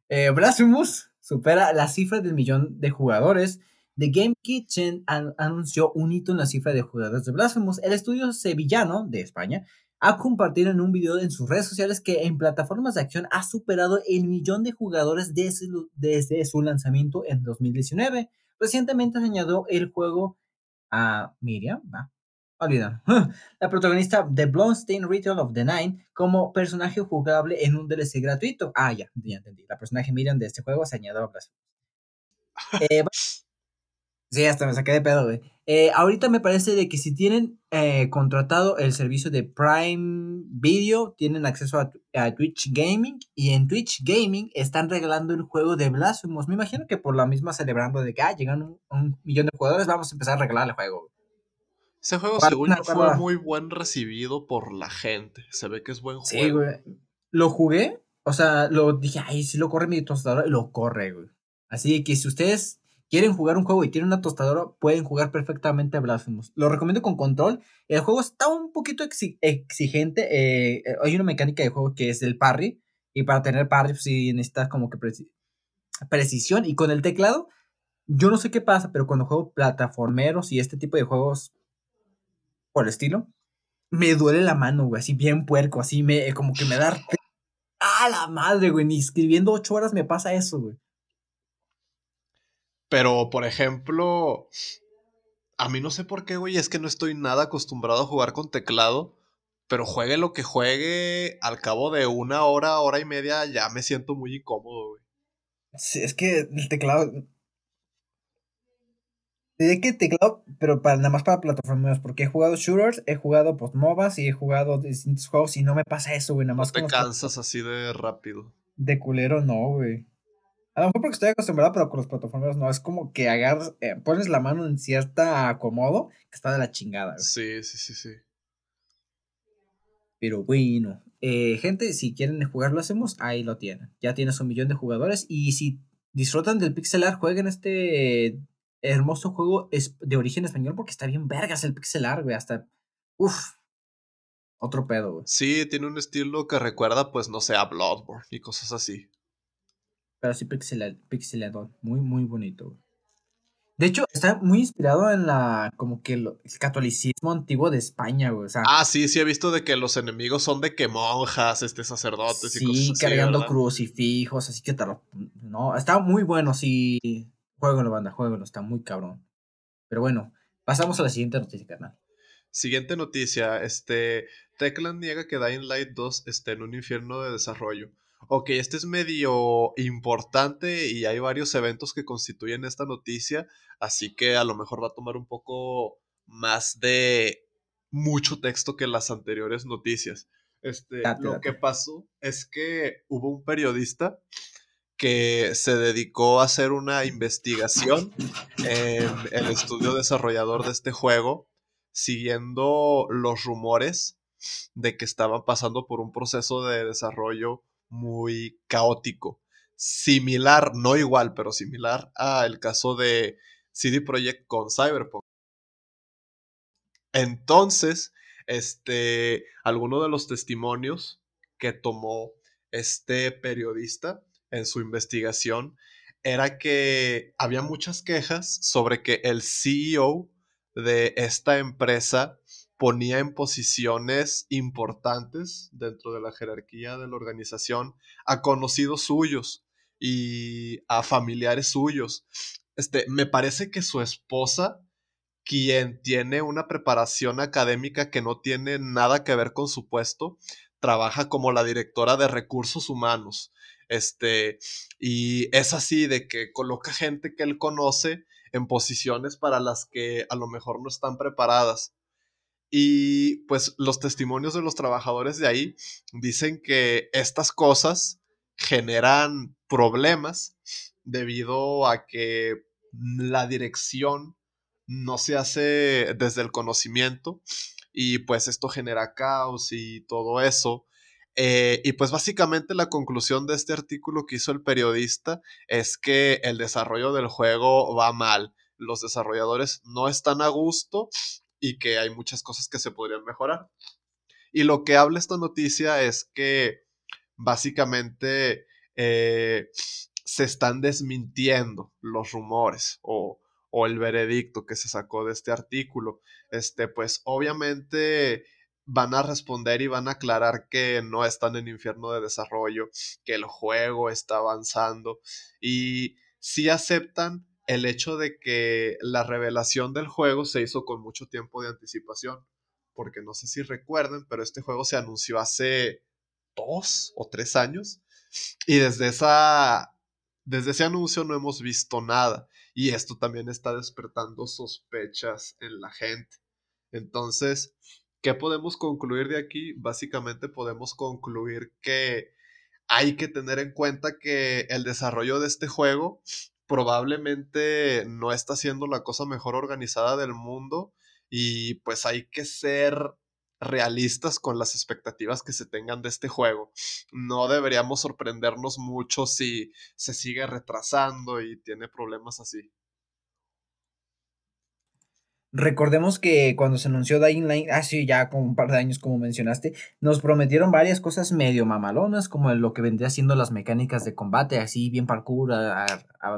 Eh, Blasphemous supera la cifra del millón de jugadores The Game Kitchen anunció un hito en la cifra de jugadores de Blasphemous. El estudio sevillano de España ha compartido en un video en sus redes sociales que en plataformas de acción ha superado el millón de jugadores desde, desde su lanzamiento en 2019. recientemente se añadió el juego a Miriam, olvidan, la protagonista de Blonstein Return of the Nine como personaje jugable en un DLC gratuito. Ah, ya, ya entendí. La personaje Miriam de este juego se añadió a Blasphemous. Eh, sí, hasta me saqué de pedo, güey. Eh, ahorita me parece de que si tienen eh, contratado el servicio de Prime Video, tienen acceso a, a, Twitch Gaming y en Twitch Gaming están regalando el juego de Blasphemous. Me imagino que por la misma celebrando de que ah, llegan un, un millón de jugadores, vamos a empezar a regalar el juego. Ese juego, según yo, fue muy buen recibido por la gente. Se ve que es buen juego. Sí, güey. Lo jugué, o sea, lo dije, ay, si lo corre mi tostadora, lo corre, güey. Así que si ustedes quieren jugar un juego y tienen una tostadora, pueden jugar perfectamente a Blasphemous. Lo recomiendo con control. El juego está un poquito exigente. Eh, eh, hay una mecánica de juego que es el parry. Y para tener parry, pues sí necesitas como que precisión. Y con el teclado, yo no sé qué pasa, pero cuando juego plataformeros y este tipo de juegos por el estilo, me duele la mano, güey, así bien puerco, así me, como que me da... ¡Ah, la madre, güey! Ni escribiendo ocho horas me pasa eso, güey. Pero, por ejemplo, a mí no sé por qué, güey, es que no estoy nada acostumbrado a jugar con teclado, pero juegue lo que juegue, al cabo de una hora, hora y media, ya me siento muy incómodo, güey. Sí, es que el teclado, Diré que teclado, pero para, nada más para plataformas, porque he jugado shooters, he jugado post MOBAs y he jugado distintos juegos y no me pasa eso, güey, nada más. No te cansas así de rápido. De culero, no, güey. A lo mejor porque estoy acostumbrado, pero con los plataformas no. Es como que agarras, eh, pones la mano en cierta acomodo que está de la chingada. Güey. Sí, sí, sí, sí. Pero bueno, eh, gente, si quieren jugar lo hacemos, ahí lo tienen. Ya tienes un millón de jugadores y si disfrutan del pixel art, jueguen este hermoso juego es de origen español porque está bien vergas el pixel art, güey. Hasta. Uf. Otro pedo, güey. Sí, tiene un estilo que recuerda, pues, no sé, a Bloodborne y cosas así. Pero sí pixelado. Muy, muy bonito, güey. De hecho, está muy inspirado en la, como que el catolicismo antiguo de España, güey. O sea, ah, sí, sí he visto de que los enemigos son de que monjas, este, sacerdotes y cosas así. cargando crucifijos, así que tal. No, está muy bueno, sí. Jueguenlo, banda, jueguenlo, está muy cabrón. Pero bueno, pasamos a la siguiente noticia, carnal. Siguiente noticia, este, Techland niega que Dying Light 2 esté en un infierno de desarrollo. Ok, este es medio importante y hay varios eventos que constituyen esta noticia, así que a lo mejor va a tomar un poco más de mucho texto que las anteriores noticias. Este, lo que pasó es que hubo un periodista que se dedicó a hacer una investigación en el estudio desarrollador de este juego, siguiendo los rumores de que estaban pasando por un proceso de desarrollo muy caótico. Similar, no igual, pero similar al caso de CD Projekt con Cyberpunk. Entonces, este, alguno de los testimonios que tomó este periodista en su investigación era que había muchas quejas sobre que el CEO de esta empresa ponía en posiciones importantes dentro de la jerarquía de la organización a conocidos suyos y a familiares suyos. Este, me parece que su esposa, quien tiene una preparación académica que no tiene nada que ver con su puesto, trabaja como la directora de recursos humanos. Este, y es así de que coloca gente que él conoce en posiciones para las que a lo mejor no están preparadas. Y pues los testimonios de los trabajadores de ahí dicen que estas cosas generan problemas debido a que la dirección no se hace desde el conocimiento y pues esto genera caos y todo eso. Eh, y pues básicamente la conclusión de este artículo que hizo el periodista es que el desarrollo del juego va mal. Los desarrolladores no están a gusto y que hay muchas cosas que se podrían mejorar. Y lo que habla esta noticia es que básicamente eh, se están desmintiendo los rumores o, o el veredicto que se sacó de este artículo. Este, pues obviamente van a responder y van a aclarar que no están en infierno de desarrollo, que el juego está avanzando y si aceptan el hecho de que la revelación del juego se hizo con mucho tiempo de anticipación. Porque no sé si recuerden, pero este juego se anunció hace dos o tres años. Y desde esa. Desde ese anuncio no hemos visto nada. Y esto también está despertando sospechas en la gente. Entonces, ¿qué podemos concluir de aquí? Básicamente podemos concluir que hay que tener en cuenta que el desarrollo de este juego probablemente no está siendo la cosa mejor organizada del mundo y pues hay que ser realistas con las expectativas que se tengan de este juego. No deberíamos sorprendernos mucho si se sigue retrasando y tiene problemas así. Recordemos que cuando se anunció Dying Light, hace ya como un par de años, como mencionaste, nos prometieron varias cosas medio mamalonas, como lo que vendría siendo las mecánicas de combate, así bien parkour, a,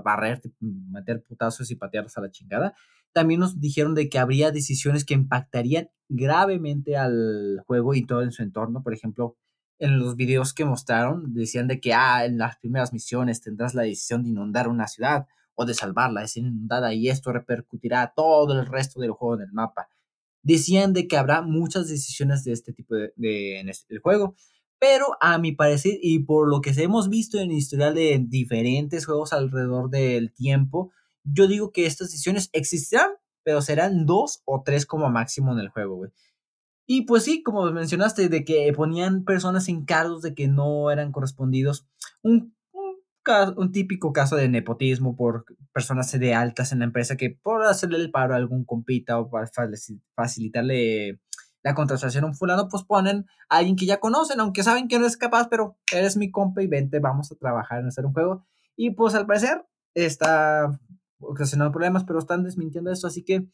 barrer, meter putazos y patearlos a la chingada. También nos dijeron de que habría decisiones que impactarían gravemente al juego y todo en su entorno. Por ejemplo, en los videos que mostraron, decían de que ah, en las primeras misiones tendrás la decisión de inundar una ciudad o de salvarla, es inundada y esto repercutirá todo el resto del juego en el mapa. Decían de que habrá muchas decisiones de este tipo de, en el juego, pero a mi parecer y por lo que hemos visto en el historial de diferentes juegos alrededor del tiempo, yo digo que estas decisiones existirán, pero serán dos o tres como máximo en el juego, güey. Y pues sí, como mencionaste, de que ponían personas en cargos de que no eran correspondidos. Un un típico caso de nepotismo por personas de altas en la empresa que por hacerle el paro a algún compita o para facilitarle la contratación a un fulano, pues ponen a alguien que ya conocen, aunque saben que no es capaz, pero eres mi compa y vente, vamos a trabajar en hacer un juego. Y pues al parecer está ocasionando problemas, pero están desmintiendo esto, así que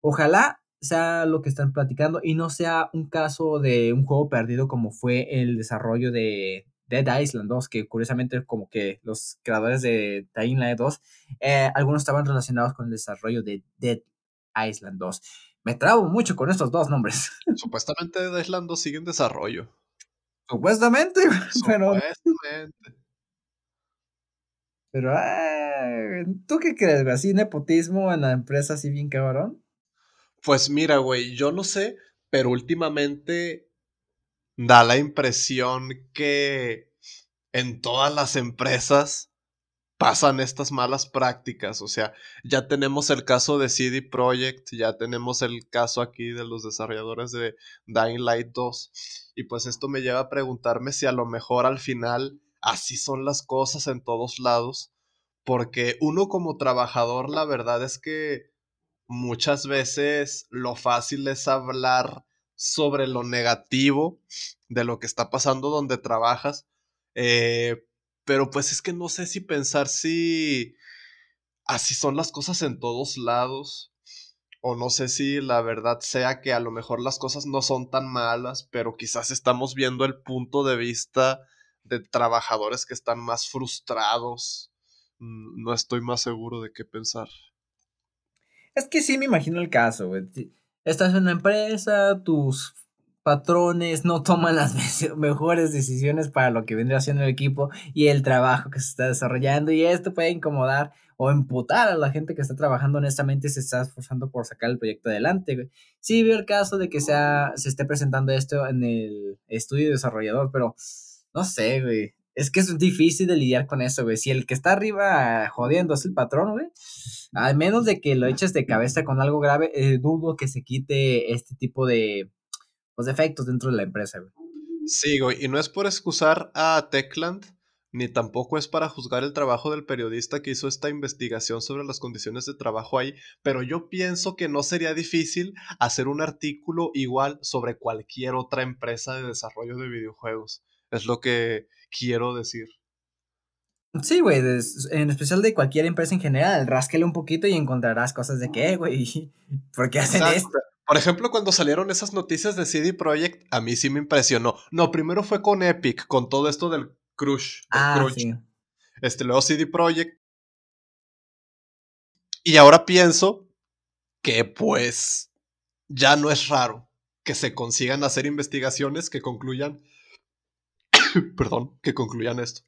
ojalá sea lo que están platicando y no sea un caso de un juego perdido como fue el desarrollo de Dead Island 2, que curiosamente como que los creadores de Dying Light 2, eh, algunos estaban relacionados con el desarrollo de Dead Island 2. Me trabo mucho con estos dos nombres. Supuestamente Dead Island 2 sigue en desarrollo. Supuestamente, pero... Supuestamente. Pero, ¿tú qué crees, güey? ¿Así nepotismo en la empresa así bien cabrón? Pues mira, güey, yo no sé, pero últimamente da la impresión que en todas las empresas pasan estas malas prácticas. O sea, ya tenemos el caso de CD Projekt, ya tenemos el caso aquí de los desarrolladores de Dying Light 2. Y pues esto me lleva a preguntarme si a lo mejor al final así son las cosas en todos lados. Porque uno como trabajador, la verdad es que muchas veces lo fácil es hablar sobre lo negativo de lo que está pasando donde trabajas. Eh, pero pues es que no sé si pensar si así son las cosas en todos lados. O no sé si la verdad sea que a lo mejor las cosas no son tan malas, pero quizás estamos viendo el punto de vista de trabajadores que están más frustrados. Mm, no estoy más seguro de qué pensar. Es que sí me imagino el caso, güey estás en una empresa, tus patrones no toman las mejores decisiones para lo que vendría siendo el equipo y el trabajo que se está desarrollando y esto puede incomodar o emputar a la gente que está trabajando honestamente se está esforzando por sacar el proyecto adelante. Sí veo el caso de que sea, se esté presentando esto en el estudio desarrollador, pero no sé, güey. Es que es difícil de lidiar con eso, güey. Si el que está arriba jodiendo es el patrón, güey, al menos de que lo eches de cabeza con algo grave, eh, dudo que se quite este tipo de pues, efectos dentro de la empresa, güey. Sí, güey, y no es por excusar a Techland, ni tampoco es para juzgar el trabajo del periodista que hizo esta investigación sobre las condiciones de trabajo ahí, pero yo pienso que no sería difícil hacer un artículo igual sobre cualquier otra empresa de desarrollo de videojuegos. Es lo que quiero decir. Sí, güey, en especial de cualquier empresa en general, rásquele un poquito y encontrarás cosas de qué, güey, ¿por qué hacen esto? Por ejemplo, cuando salieron esas noticias de CD Projekt, a mí sí me impresionó. No, primero fue con Epic, con todo esto del Crush. ah, Sí. Este, luego CD Projekt. Y ahora pienso que pues ya no es raro que se consigan hacer investigaciones que concluyan perdón, que concluyan esto.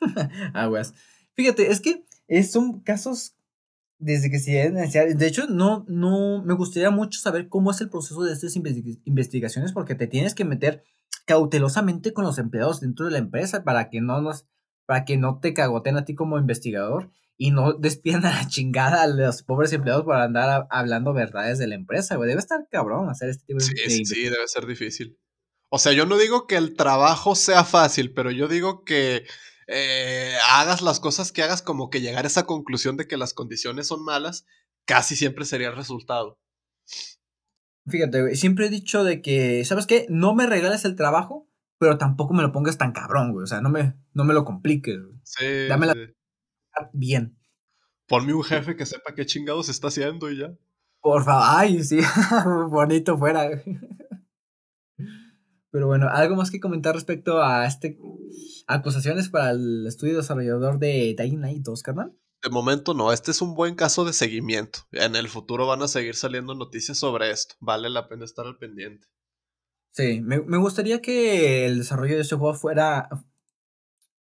Aguas. Fíjate, es que son casos Desde que se iniciar. De hecho, no, no, me gustaría mucho saber cómo es el proceso de estas investigaciones, porque te tienes que meter cautelosamente con los empleados dentro de la empresa para que no nos, para que no te cagoten a ti como investigador y no despidan a la chingada a los pobres empleados por andar hablando verdades de la empresa, güey. Debe estar cabrón hacer este tipo de sí, sí, debe ser difícil. O sea, yo no digo que el trabajo sea fácil, pero yo digo que eh, hagas las cosas que hagas, como que llegar a esa conclusión de que las condiciones son malas, casi siempre sería el resultado. Fíjate, güey, siempre he dicho de que, ¿sabes qué? No me regales el trabajo, pero tampoco me lo pongas tan cabrón, güey. O sea, no me, no me lo compliques, güey. Sí. Dame la bien. Ponme un jefe que sepa qué chingados está haciendo y ya. Por favor, ay, sí, bonito fuera. Pero bueno, ¿algo más que comentar respecto a este acusaciones para el estudio desarrollador de Dying Light 2, carnal? De momento no, este es un buen caso de seguimiento. En el futuro van a seguir saliendo noticias sobre esto. Vale la pena estar al pendiente. Sí, me, gustaría que el desarrollo de este juego fuera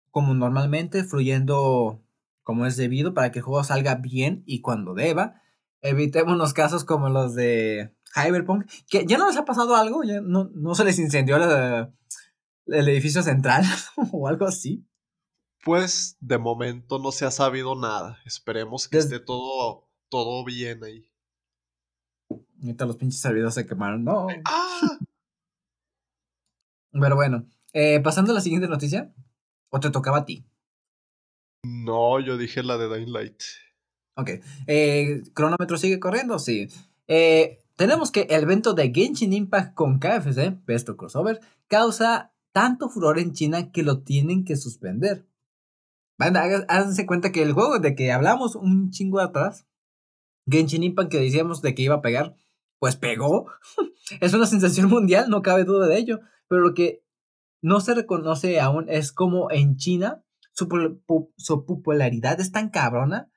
como normalmente, fluyendo como es debido para que el juego salga bien y cuando deba. Evitemos los casos como los de Cyberpunk, que ya no les ha pasado algo, ya no, no se les incendió el edificio central o algo así. Pues de momento no se ha sabido nada. Esperemos que esté todo, todo bien ahí. Ahorita los pinches servidores se quemaron. No. ¡Ah! Pero bueno, eh, pasando a la siguiente noticia. ¿O te tocaba a ti? No, yo dije la de Dying Light. Ok. Eh, ¿Cronómetro sigue corriendo? Sí. Eh, tenemos que el evento de Genshin Impact con KFC, Best Crossover, causa tanto furor en China que lo tienen que suspender. Banda, háganse cuenta que el juego de que hablamos un chingo atrás, Genshin Impact que decíamos de que iba a pegar, pues pegó. es una sensación mundial, no cabe duda de ello. Pero lo que no se reconoce aún es como en China su, popularidad es tan cabrona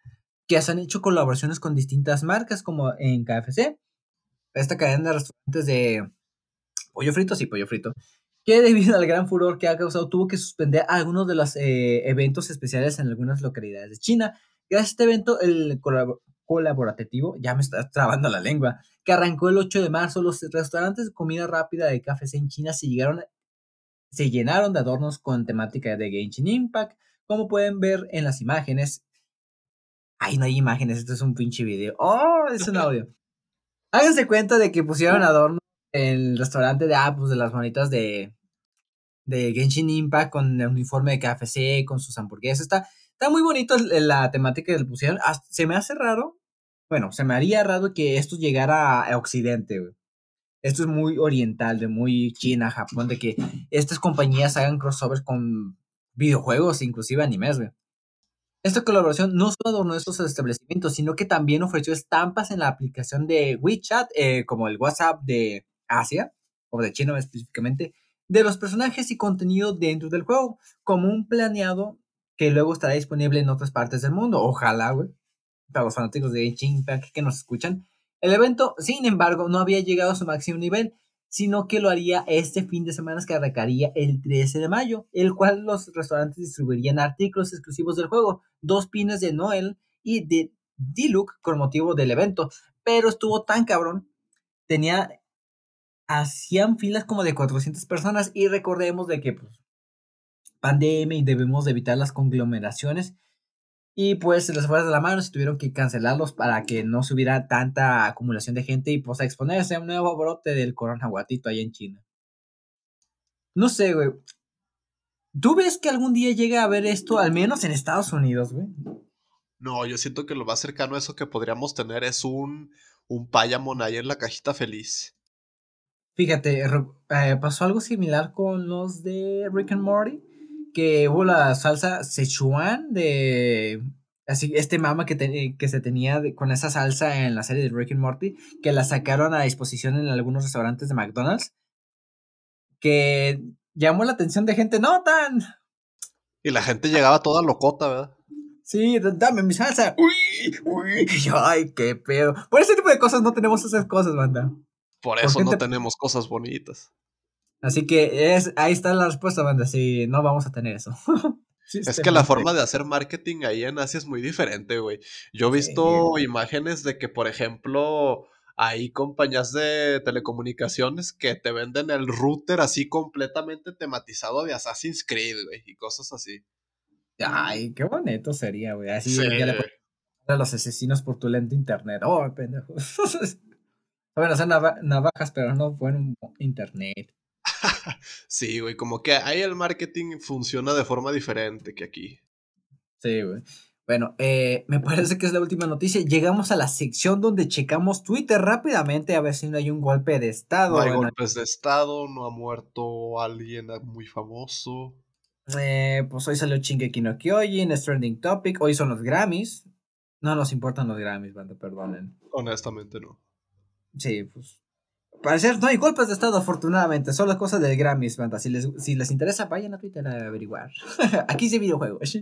que se han hecho colaboraciones con distintas marcas como en KFC, esta cadena de restaurantes de pollo frito, sí, pollo frito, que debido al gran furor que ha causado tuvo que suspender algunos de los eh, eventos especiales en algunas localidades de China. Gracias a este evento, el colaborativo, ya me está trabando la lengua, que arrancó el 8 de marzo, los restaurantes de comida rápida de KFC en China se, llegaron, se llenaron de adornos con temática de Genshin Impact, como pueden ver en las imágenes. Ay, no hay imágenes, esto es un pinche video. Oh, es un audio. Háganse cuenta de que pusieron adornos en el restaurante de, ah, pues de las manitas de, de Genshin Impact con el uniforme de KFC, con sus hamburguesas. Está, está muy bonito la temática que le pusieron. Se me hace raro. Bueno, se me haría raro que esto llegara a Occidente, Esto es muy oriental, de muy China, Japón, de que estas compañías hagan crossovers con videojuegos, inclusive animes, Esta colaboración no solo adornó estos establecimientos, sino que también ofreció estampas en la aplicación de WeChat, eh, como el WhatsApp de Asia, o de China específicamente, de los personajes y contenido dentro del juego, como un planeado que luego estará disponible en otras partes del mundo. Ojalá, güey, para los fanáticos de Genshin que nos escuchan. El evento, sin embargo, no había llegado a su máximo nivel, sino que lo haría este fin de semana que arrancaría el 13 de mayo, el cual los restaurantes distribuirían artículos exclusivos del juego, dos pines de Noel y de Diluc con motivo del evento, pero estuvo tan cabrón, tenía hacían filas como de 400 personas y recordemos de que pues pandemia y debemos evitar las conglomeraciones y pues se les fue de la mano y tuvieron que cancelarlos para que no se hubiera tanta acumulación de gente y pues a exponerse a un nuevo brote del coronavirus allá en China. No sé, güey. ¿Tú ves que algún día llegue a ver esto, al menos en Estados Unidos, güey? No, yo siento que lo más cercano a eso que podríamos tener es un, un Payamon ahí en la cajita feliz. Fíjate, eh, pasó algo similar con los de Rick and Morty, que hubo la salsa Sichuan de así este mama que, que se tenía con esa salsa en la serie de Rick and Morty, que la sacaron a disposición en algunos restaurantes de McDonald's, que llamó la atención de gente no tan. Y la gente llegaba toda locota, ¿verdad? Sí, dame mi salsa. Uy, uy, ay, qué pedo. Por ese tipo de cosas no tenemos esas cosas, banda. Por eso no tenemos cosas bonitas. Así que es, ahí está la respuesta, banda. Sí, no vamos a tener eso. es que la forma de hacer marketing ahí en Asia es muy diferente, güey. Yo he visto imágenes de que, por ejemplo, hay compañías de telecomunicaciones que te venden el router así completamente tematizado de Assassin's Creed, güey, y cosas así. Ay, qué bonito sería, güey. Así ya le a los asesinos por tu lento internet. Oh, pendejo. Saben hacer navajas, pero no buen internet. sí, güey, como que ahí el marketing funciona de forma diferente que aquí. Sí, güey. Bueno, eh, me parece que es la última noticia. Llegamos a la sección donde checamos Twitter rápidamente a ver si no hay un golpe de estado. No hay golpes de estado, no ha muerto alguien muy famoso. Eh, pues hoy salió Shingeki no Kyojin, trending topic. Hoy son los Grammys. No nos importan los Grammys, banda, perdonen. Honestamente no. Sí, pues. Parecer no hay golpes de estado, afortunadamente. Solo cosas del Grammys, banda. Si les, si les interesa, vayan a Twitter a averiguar. Aquí sí videojuegos.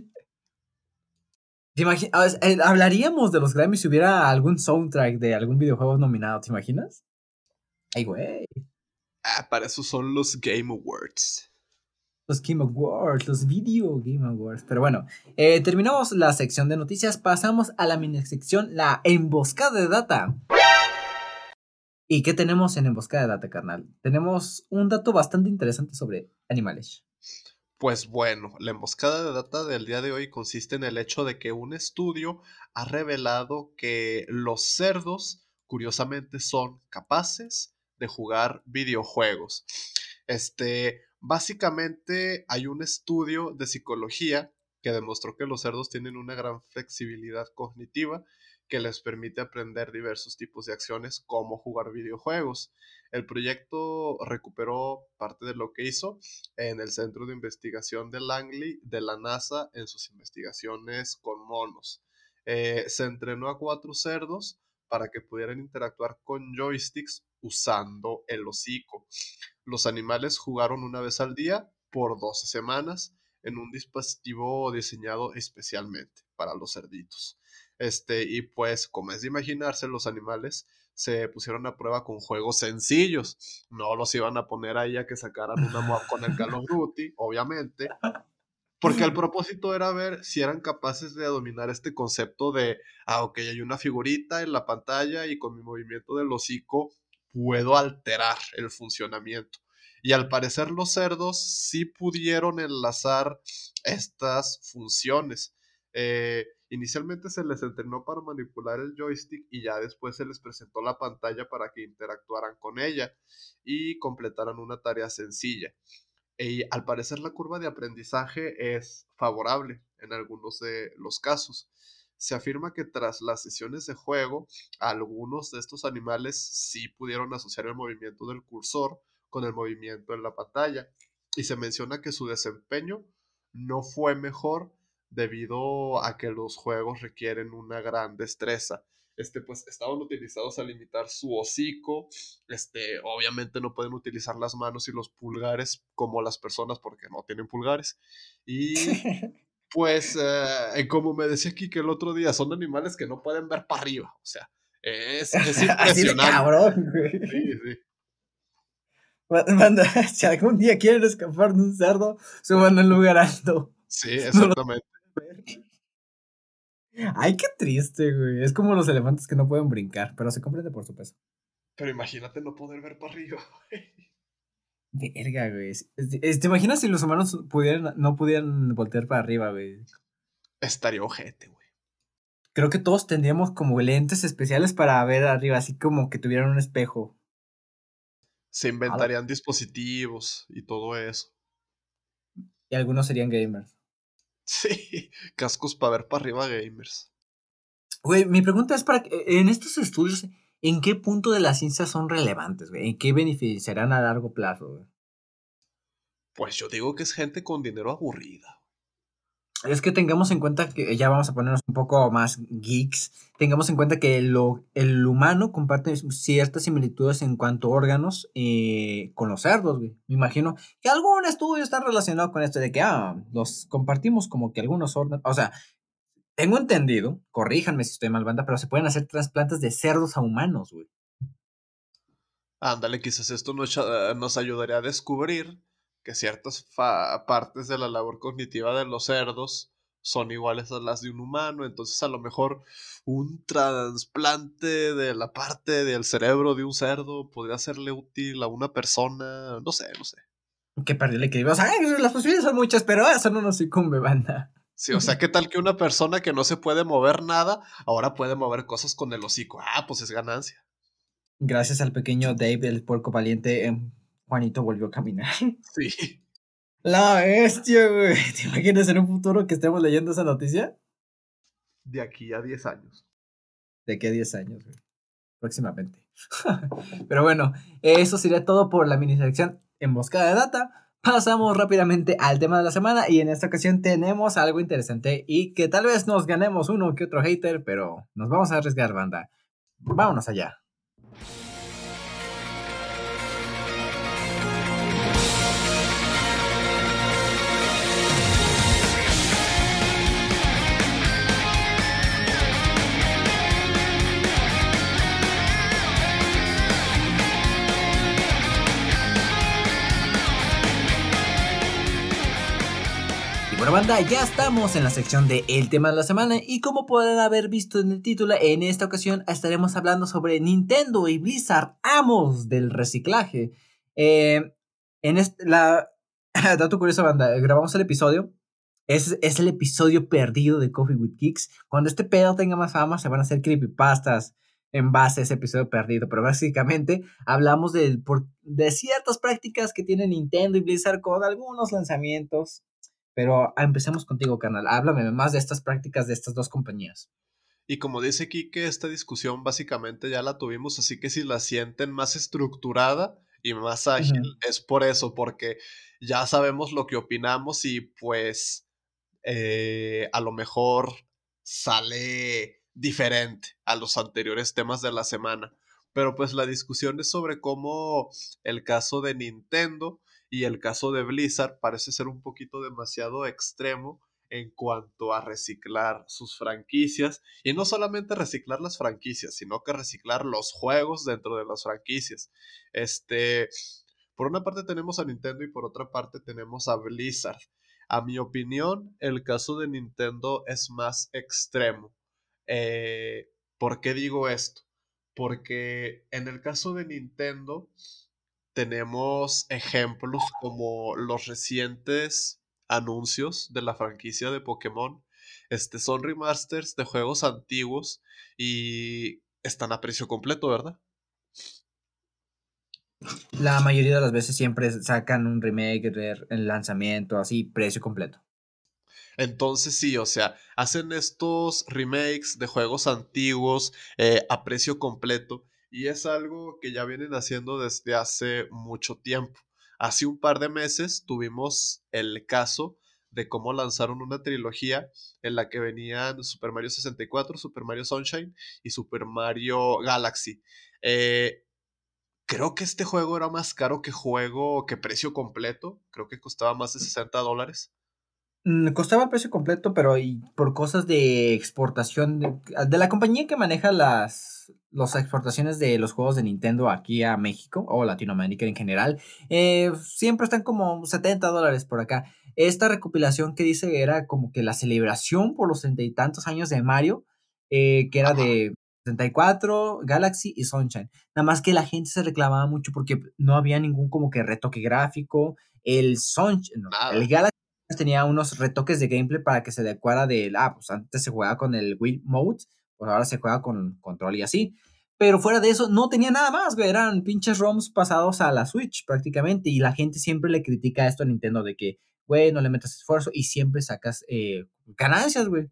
¿Te eh, Hablaríamos de los Grammys si hubiera algún soundtrack de algún videojuego nominado, ¿te imaginas? Ay, güey. Ah, para eso son los Game Awards los Game Awards, los Video Game Awards. Pero bueno, eh, terminamos la sección de noticias, pasamos a la mini sección, la emboscada de data. ¿Y qué tenemos en emboscada de data, carnal? Tenemos un dato bastante interesante sobre animales. Pues bueno, la emboscada de data del día de hoy consiste en el hecho de que un estudio ha revelado que los cerdos, curiosamente, son capaces de jugar videojuegos. Este, Básicamente hay un estudio de psicología que demostró que los cerdos tienen una gran flexibilidad cognitiva que les permite aprender diversos tipos de acciones como jugar videojuegos. El proyecto recuperó parte de lo que hizo en el Centro de Investigación de Langley de la NASA en sus investigaciones con monos. Eh, se entrenó a cuatro cerdos para que pudieran interactuar con joysticks usando el hocico. Los animales jugaron una vez al día por 12 semanas en un dispositivo diseñado especialmente para los cerditos. Este, y pues, como es de imaginarse, los animales se pusieron a prueba con juegos sencillos. No los iban a poner ahí a que sacaran una mod con el Call of Duty, obviamente. Porque el propósito era ver si eran capaces de dominar este concepto de, ah, ok, hay una figurita en la pantalla y con mi movimiento del hocico puedo alterar el funcionamiento. Y al parecer los cerdos sí pudieron enlazar estas funciones. Eh, inicialmente se les entrenó para manipular el joystick y ya después se les presentó la pantalla para que interactuaran con ella y completaran una tarea sencilla. Y al parecer la curva de aprendizaje es favorable en algunos de los casos se afirma que tras las sesiones de juego, algunos de estos animales sí pudieron asociar el movimiento del cursor con el movimiento en la pantalla. Y se menciona que su desempeño no fue mejor debido a que los juegos requieren una gran destreza. Este, pues estaban utilizados a limitar su hocico. Este, obviamente no pueden utilizar las manos y los pulgares como las personas porque no tienen pulgares. Y Pues, eh, como me decía aquí que el otro día, son animales que no pueden ver para arriba. O sea, es, es impresionante. cabrón, güey. Sí, sí. Manda, si algún día quieren escapar de un cerdo, suban al lugar alto. Sí, exactamente. Ay, qué triste, güey. Es como los elefantes que no pueden brincar, pero se comprende por su peso. Pero imagínate no poder ver para arriba, güey. Verga, güey. ¿Te imaginas si los humanos pudieran, no pudieran voltear para arriba, güey? Estaría ojete, güey. Creo que todos tendríamos como lentes especiales para ver arriba, así como que tuvieran un espejo. Se inventarían dispositivos y todo eso. Y algunos serían gamers. Sí, cascos para ver para arriba gamers. Güey, mi pregunta es para en estos estudios ¿en qué punto de la ciencia son relevantes, güey? ¿En qué beneficiarán a largo plazo, güey? Pues yo digo que es gente con dinero aburrida. Es que tengamos en cuenta que ya vamos a ponernos un poco más geeks. Tengamos en cuenta que lo, el humano comparte ciertas similitudes en cuanto a órganos eh, con los cerdos, güey. Me imagino que algún estudio está relacionado con esto de que, ah, los compartimos como que algunos órganos. O sea, tengo entendido, corríjanme si estoy mal banda, pero se pueden hacer trasplantes de cerdos a humanos, güey. Ándale, quizás esto nos, nos ayudaría a descubrir que ciertas partes de la labor cognitiva de los cerdos son iguales a las de un humano, entonces a lo mejor un trasplante de la parte del cerebro de un cerdo podría serle útil a una persona, no sé, no sé. Que perderle que sea, las posibilidades son muchas, pero eso no nos incumbe, banda. Sí, o sea, ¿qué tal que una persona que no se puede mover nada, ahora puede mover cosas con el hocico? Ah, pues es ganancia. Gracias al pequeño Dave, el puerco valiente, em, Juanito volvió a caminar. Sí. La bestia, güey. ¿Te imaginas en un futuro que estemos leyendo esa noticia? De aquí a 10 años. De aquí a 10 años, güey. Próximamente. Pero bueno, eso sería todo por la mini sección Emboscada de Data. Pasamos rápidamente al tema de la semana y en esta ocasión tenemos algo interesante y que tal vez nos ganemos uno que otro hater, pero nos vamos a arriesgar, banda. Vámonos allá. Banda, ya estamos en la sección de El tema de la semana y como podrán haber visto en el título, en esta ocasión estaremos hablando sobre Nintendo y Blizzard, amos del reciclaje. Eh, en este, la... Dato curioso, banda, grabamos el episodio. Es, es el episodio perdido de Coffee with Kicks. Cuando este pedo tenga más fama, se van a hacer creepypastas en base a ese episodio perdido. Pero básicamente hablamos de, de ciertas prácticas que tiene Nintendo y Blizzard con algunos lanzamientos pero ah, empecemos contigo, canal. Háblame más de estas prácticas de estas dos compañías. Y como dice Kike, esta discusión básicamente ya la tuvimos, así que si la sienten más estructurada y más ágil, es por eso, porque ya sabemos lo que opinamos y pues eh, a lo mejor sale diferente a los anteriores temas de la semana. Pero pues la discusión es sobre cómo el caso de Nintendo y el caso de Blizzard parece ser un poquito demasiado extremo en cuanto a reciclar sus franquicias y no solamente reciclar las franquicias, sino que reciclar los juegos dentro de las franquicias. Este, por una parte tenemos a Nintendo y por otra parte tenemos a Blizzard. A mi opinión, el caso de Nintendo es más extremo. Eh, ¿Por qué digo esto? Porque en el caso de Nintendo, tenemos ejemplos como los recientes anuncios de la franquicia de Pokémon. Este, son remasters de juegos antiguos y están a precio completo, ¿verdad? La mayoría de las veces siempre sacan un remake, el lanzamiento, así, precio completo. Entonces sí, o sea, hacen estos remakes de juegos antiguos eh, a precio completo y es algo que ya vienen haciendo desde hace mucho tiempo. Hace un par de meses tuvimos el caso de cómo lanzaron una trilogía en la que venían Super Mario 64, Super Mario Sunshine y Super Mario Galaxy. Eh, creo que este juego era más caro que juego que precio completo. Creo que costaba más de 60 dólares. Mm, costaba el precio completo, pero y por cosas de exportación de, la compañía que maneja las, las exportaciones de los juegos de Nintendo aquí a México o Latinoamérica en general, eh, siempre están como 70 dólares por acá. Esta recopilación que dice era como que la celebración por los treinta y tantos años de Mario, eh, que era de 64, Galaxy y Sunshine. Nada más que la gente se reclamaba mucho porque no había ningún como que retoque gráfico. El Sunshine, el Galaxy tenía unos retoques de gameplay para que se adecuara del, ah, pues antes se jugaba con el Wii Mode, pues ahora se juega con control y así. Pero fuera de eso, no tenía nada más, güey. Eran pinches ROMs pasados a la Switch prácticamente. Y la gente siempre le critica esto a Nintendo de que, güey, no le metas esfuerzo y siempre sacas eh, ganancias, güey.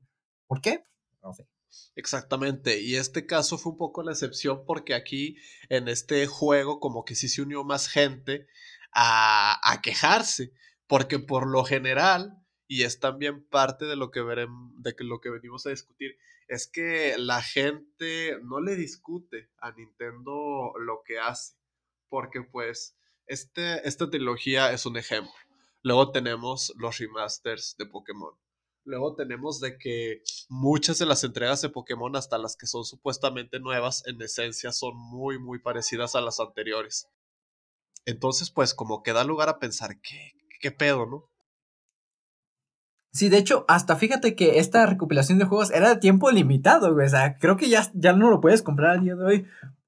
¿Por qué? No sé. Exactamente, y este caso fue un poco la excepción porque aquí en este juego como que sí se unió más gente a, a quejarse porque por lo general, y es también parte de lo que veremos, de lo que venimos a discutir, es que la gente no le discute a Nintendo lo que hace, porque pues este, esta trilogía es un ejemplo. Luego tenemos los remasters de Pokémon. Luego tenemos de que muchas de las entregas de Pokémon, hasta las que son supuestamente nuevas, en esencia son muy, muy parecidas a las anteriores. Entonces, pues como que da lugar a pensar, ¿qué, qué pedo, ¿no? Sí, de hecho, hasta fíjate que esta recopilación de juegos era de tiempo limitado, güey. O sea, creo que ya, ya no lo puedes comprar al día de hoy.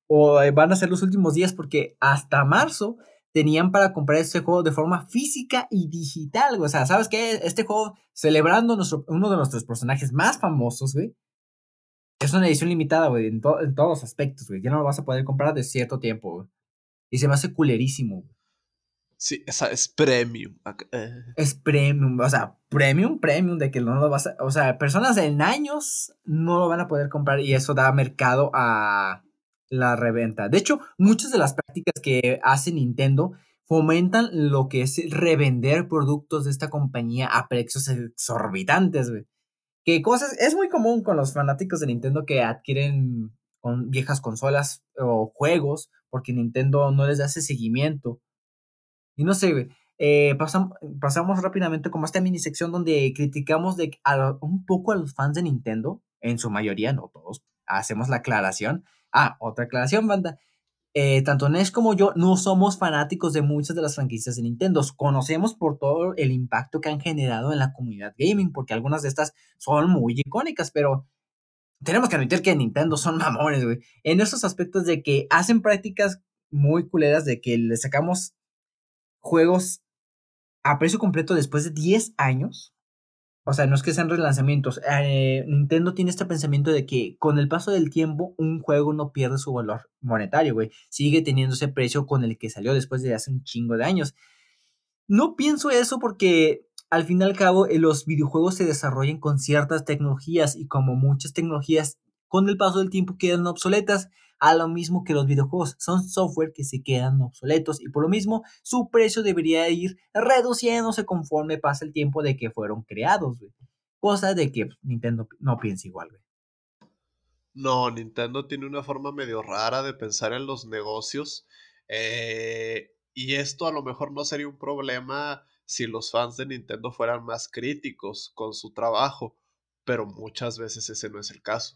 O eh, van a ser los últimos días porque hasta marzo tenían para comprar este juego de forma física y digital, güey. O sea, ¿sabes qué? Este juego, celebrando uno de nuestros personajes más famosos, güey. Es una edición limitada, güey, en, todos los aspectos, güey. Ya no lo vas a poder comprar de cierto tiempo, güey. Y se me hace culerísimo, güey. Sí, esa es premium. Eh. Es premium, o sea, premium, premium, de que no lo vas a. O sea, personas en años no lo van a poder comprar y eso da mercado a la reventa. De hecho, muchas de las prácticas que hace Nintendo fomentan lo que es revender productos de esta compañía a precios exorbitantes, güey. Que cosas, es muy común con los fanáticos de Nintendo que adquieren viejas consolas o juegos porque Nintendo no les hace seguimiento y no sé, güey. Eh, pasamos rápidamente como esta mini sección donde criticamos de, un poco a los fans de Nintendo, en su mayoría, no todos, hacemos la aclaración. Ah, otra aclaración, banda. Eh, tanto Nes como yo no somos fanáticos de muchas de las franquicias de Nintendo. Conocemos por todo el impacto que han generado en la comunidad gaming, porque algunas de estas son muy icónicas, pero tenemos que admitir que Nintendo son mamones, güey. En esos aspectos de que hacen prácticas muy culeras de que le sacamos juegos a precio completo después de 10 años. O sea, no es que sean relanzamientos. Eh, Nintendo tiene este pensamiento de que con el paso del tiempo un juego no pierde su valor monetario, güey. Sigue teniendo ese precio con el que salió después de hace un chingo de años. No pienso eso porque al fin y al cabo eh, los videojuegos se desarrollan con ciertas tecnologías y como muchas tecnologías con el paso del tiempo quedan obsoletas, a lo mismo que los videojuegos. Son software que se quedan obsoletos y por lo mismo su precio debería ir reduciéndose conforme pasa el tiempo de que fueron creados. Cosa de que pues, Nintendo no piensa igual. No, Nintendo tiene una forma medio rara de pensar en los negocios. Eh, y esto a lo mejor no sería un problema si los fans de Nintendo fueran más críticos con su trabajo, pero muchas veces ese no es el caso.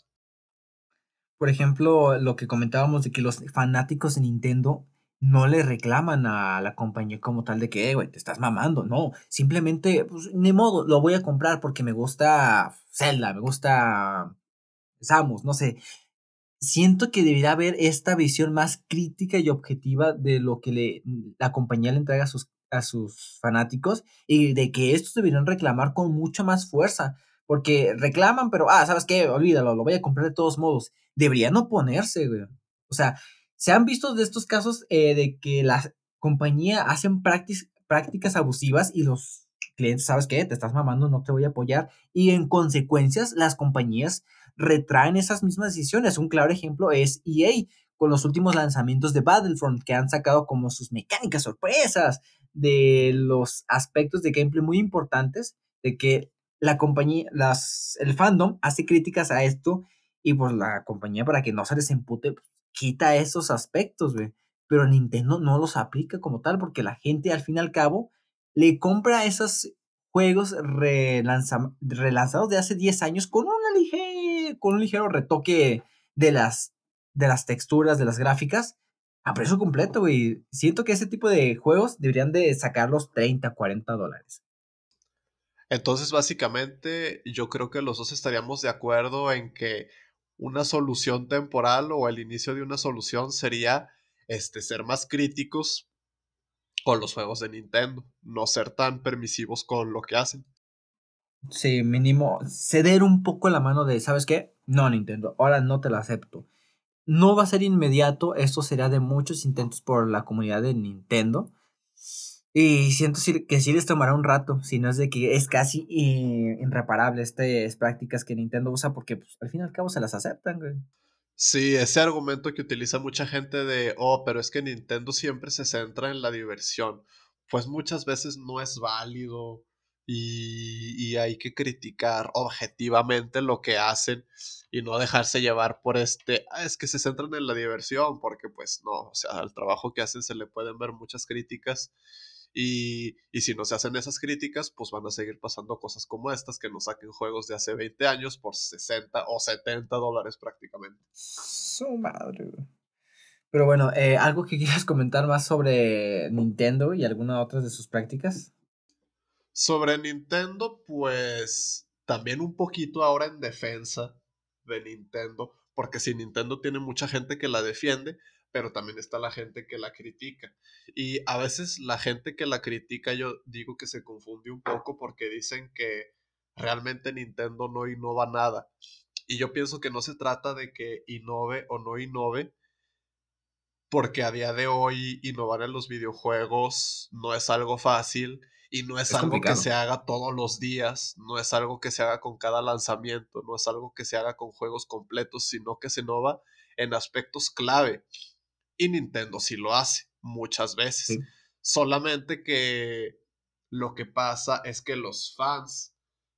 Por ejemplo, lo que comentábamos de que los fanáticos de Nintendo no le reclaman a la compañía como tal de que, güey, te estás mamando. No, simplemente, pues, ni modo, lo voy a comprar porque me gusta Zelda, me gusta Samus, no sé. Siento que debería haber esta visión más crítica y objetiva de lo que le, la compañía le entrega a sus, a sus fanáticos y de que estos deberían reclamar con mucha más fuerza. Porque reclaman, pero, ah, ¿sabes qué? Olvídalo, lo voy a comprar de todos modos. Deberían oponerse, güey. O sea, se han visto de estos casos eh, de que la compañía hacen prácticas abusivas y los clientes, ¿sabes qué? Te estás mamando, no te voy a apoyar. Y en consecuencias, las compañías retraen esas mismas decisiones. Un claro ejemplo es EA con los últimos lanzamientos de Battlefront que han sacado como sus mecánicas sorpresas de los aspectos de gameplay muy importantes de que la compañía, las, el fandom hace críticas a esto y pues la compañía para que no se les empute, pues, quita esos aspectos. Pero Nintendo no los aplica como tal porque la gente al fin y al cabo le compra esos juegos relanzados de hace 10 años con, una con un ligero retoque de las, de las texturas, de las gráficas, a precio completo, güey. Siento que ese tipo de juegos deberían de sacar los 30, 40 dólares. Entonces, básicamente, yo creo que los dos estaríamos de acuerdo en que una solución temporal o el inicio de una solución sería este, ser más críticos con los juegos de Nintendo, no ser tan permisivos con lo que hacen. Sí, mínimo ceder un poco la mano de, ¿sabes qué? No, Nintendo, ahora no te la acepto. No va a ser inmediato, esto será de muchos intentos por la comunidad de Nintendo, y siento que sí les tomará un rato, si no es de que es casi irreparable estas prácticas que Nintendo usa porque pues, al fin y al cabo se las aceptan, güey. Sí, ese argumento que utiliza mucha gente de, oh, pero es que Nintendo siempre se centra en la diversión. Pues muchas veces no es válido y, hay que criticar objetivamente lo que hacen y no dejarse llevar por este, ah, es que se centran en la diversión, porque pues no, o sea, al trabajo que hacen se le pueden ver muchas críticas y, si no se hacen esas críticas, pues van a seguir pasando cosas como estas, que nos saquen juegos de hace 20 años por 60 o 70 dólares prácticamente. Su madre, Pero bueno, eh, ¿algo que quieras comentar más sobre Nintendo y alguna otra de sus prácticas? Sobre Nintendo, pues también un poquito ahora en defensa de Nintendo, porque si Nintendo tiene mucha gente que la defiende, pero también está la gente que la critica. Y a veces la gente que la critica, yo digo que se confunde un poco porque dicen que realmente Nintendo no innova nada. Y yo pienso que no se trata de que innove o no innove, porque a día de hoy innovar en los videojuegos no es algo fácil y no es, algo que se haga todos los días, no es algo que se haga con cada lanzamiento, no es algo que se haga con juegos completos, sino que se innova en aspectos clave. Y Nintendo sí lo hace muchas veces. Solamente que lo que pasa es que los fans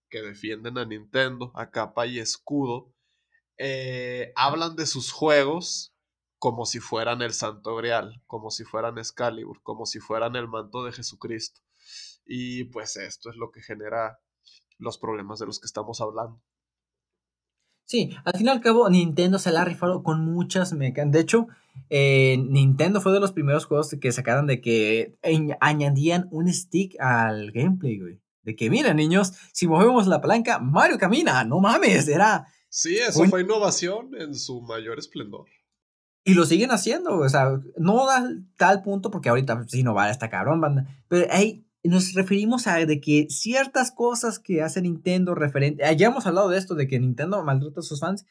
que defienden a Nintendo a capa y escudo eh, hablan de sus juegos como si fueran el Santo Grial, como si fueran Excalibur, como si fueran el manto de Jesucristo. Y pues esto es lo que genera los problemas de los que estamos hablando. Sí, al fin y al cabo Nintendo se la ha rifado con muchas mecánicas. De hecho, eh, Nintendo fue de los primeros juegos que sacaron de que añadían un stick al gameplay, güey. De que, mira, niños, si movemos la palanca, Mario camina. No mames, era... Sí, eso fue innovación en su mayor esplendor. Y lo siguen haciendo, o sea, no da tal punto porque ahorita sí no vale esta cabrón, banda. Pero hay nos referimos a de que ciertas cosas que hace Nintendo referente, ya hemos hablado de esto, de que Nintendo maltrata a sus fans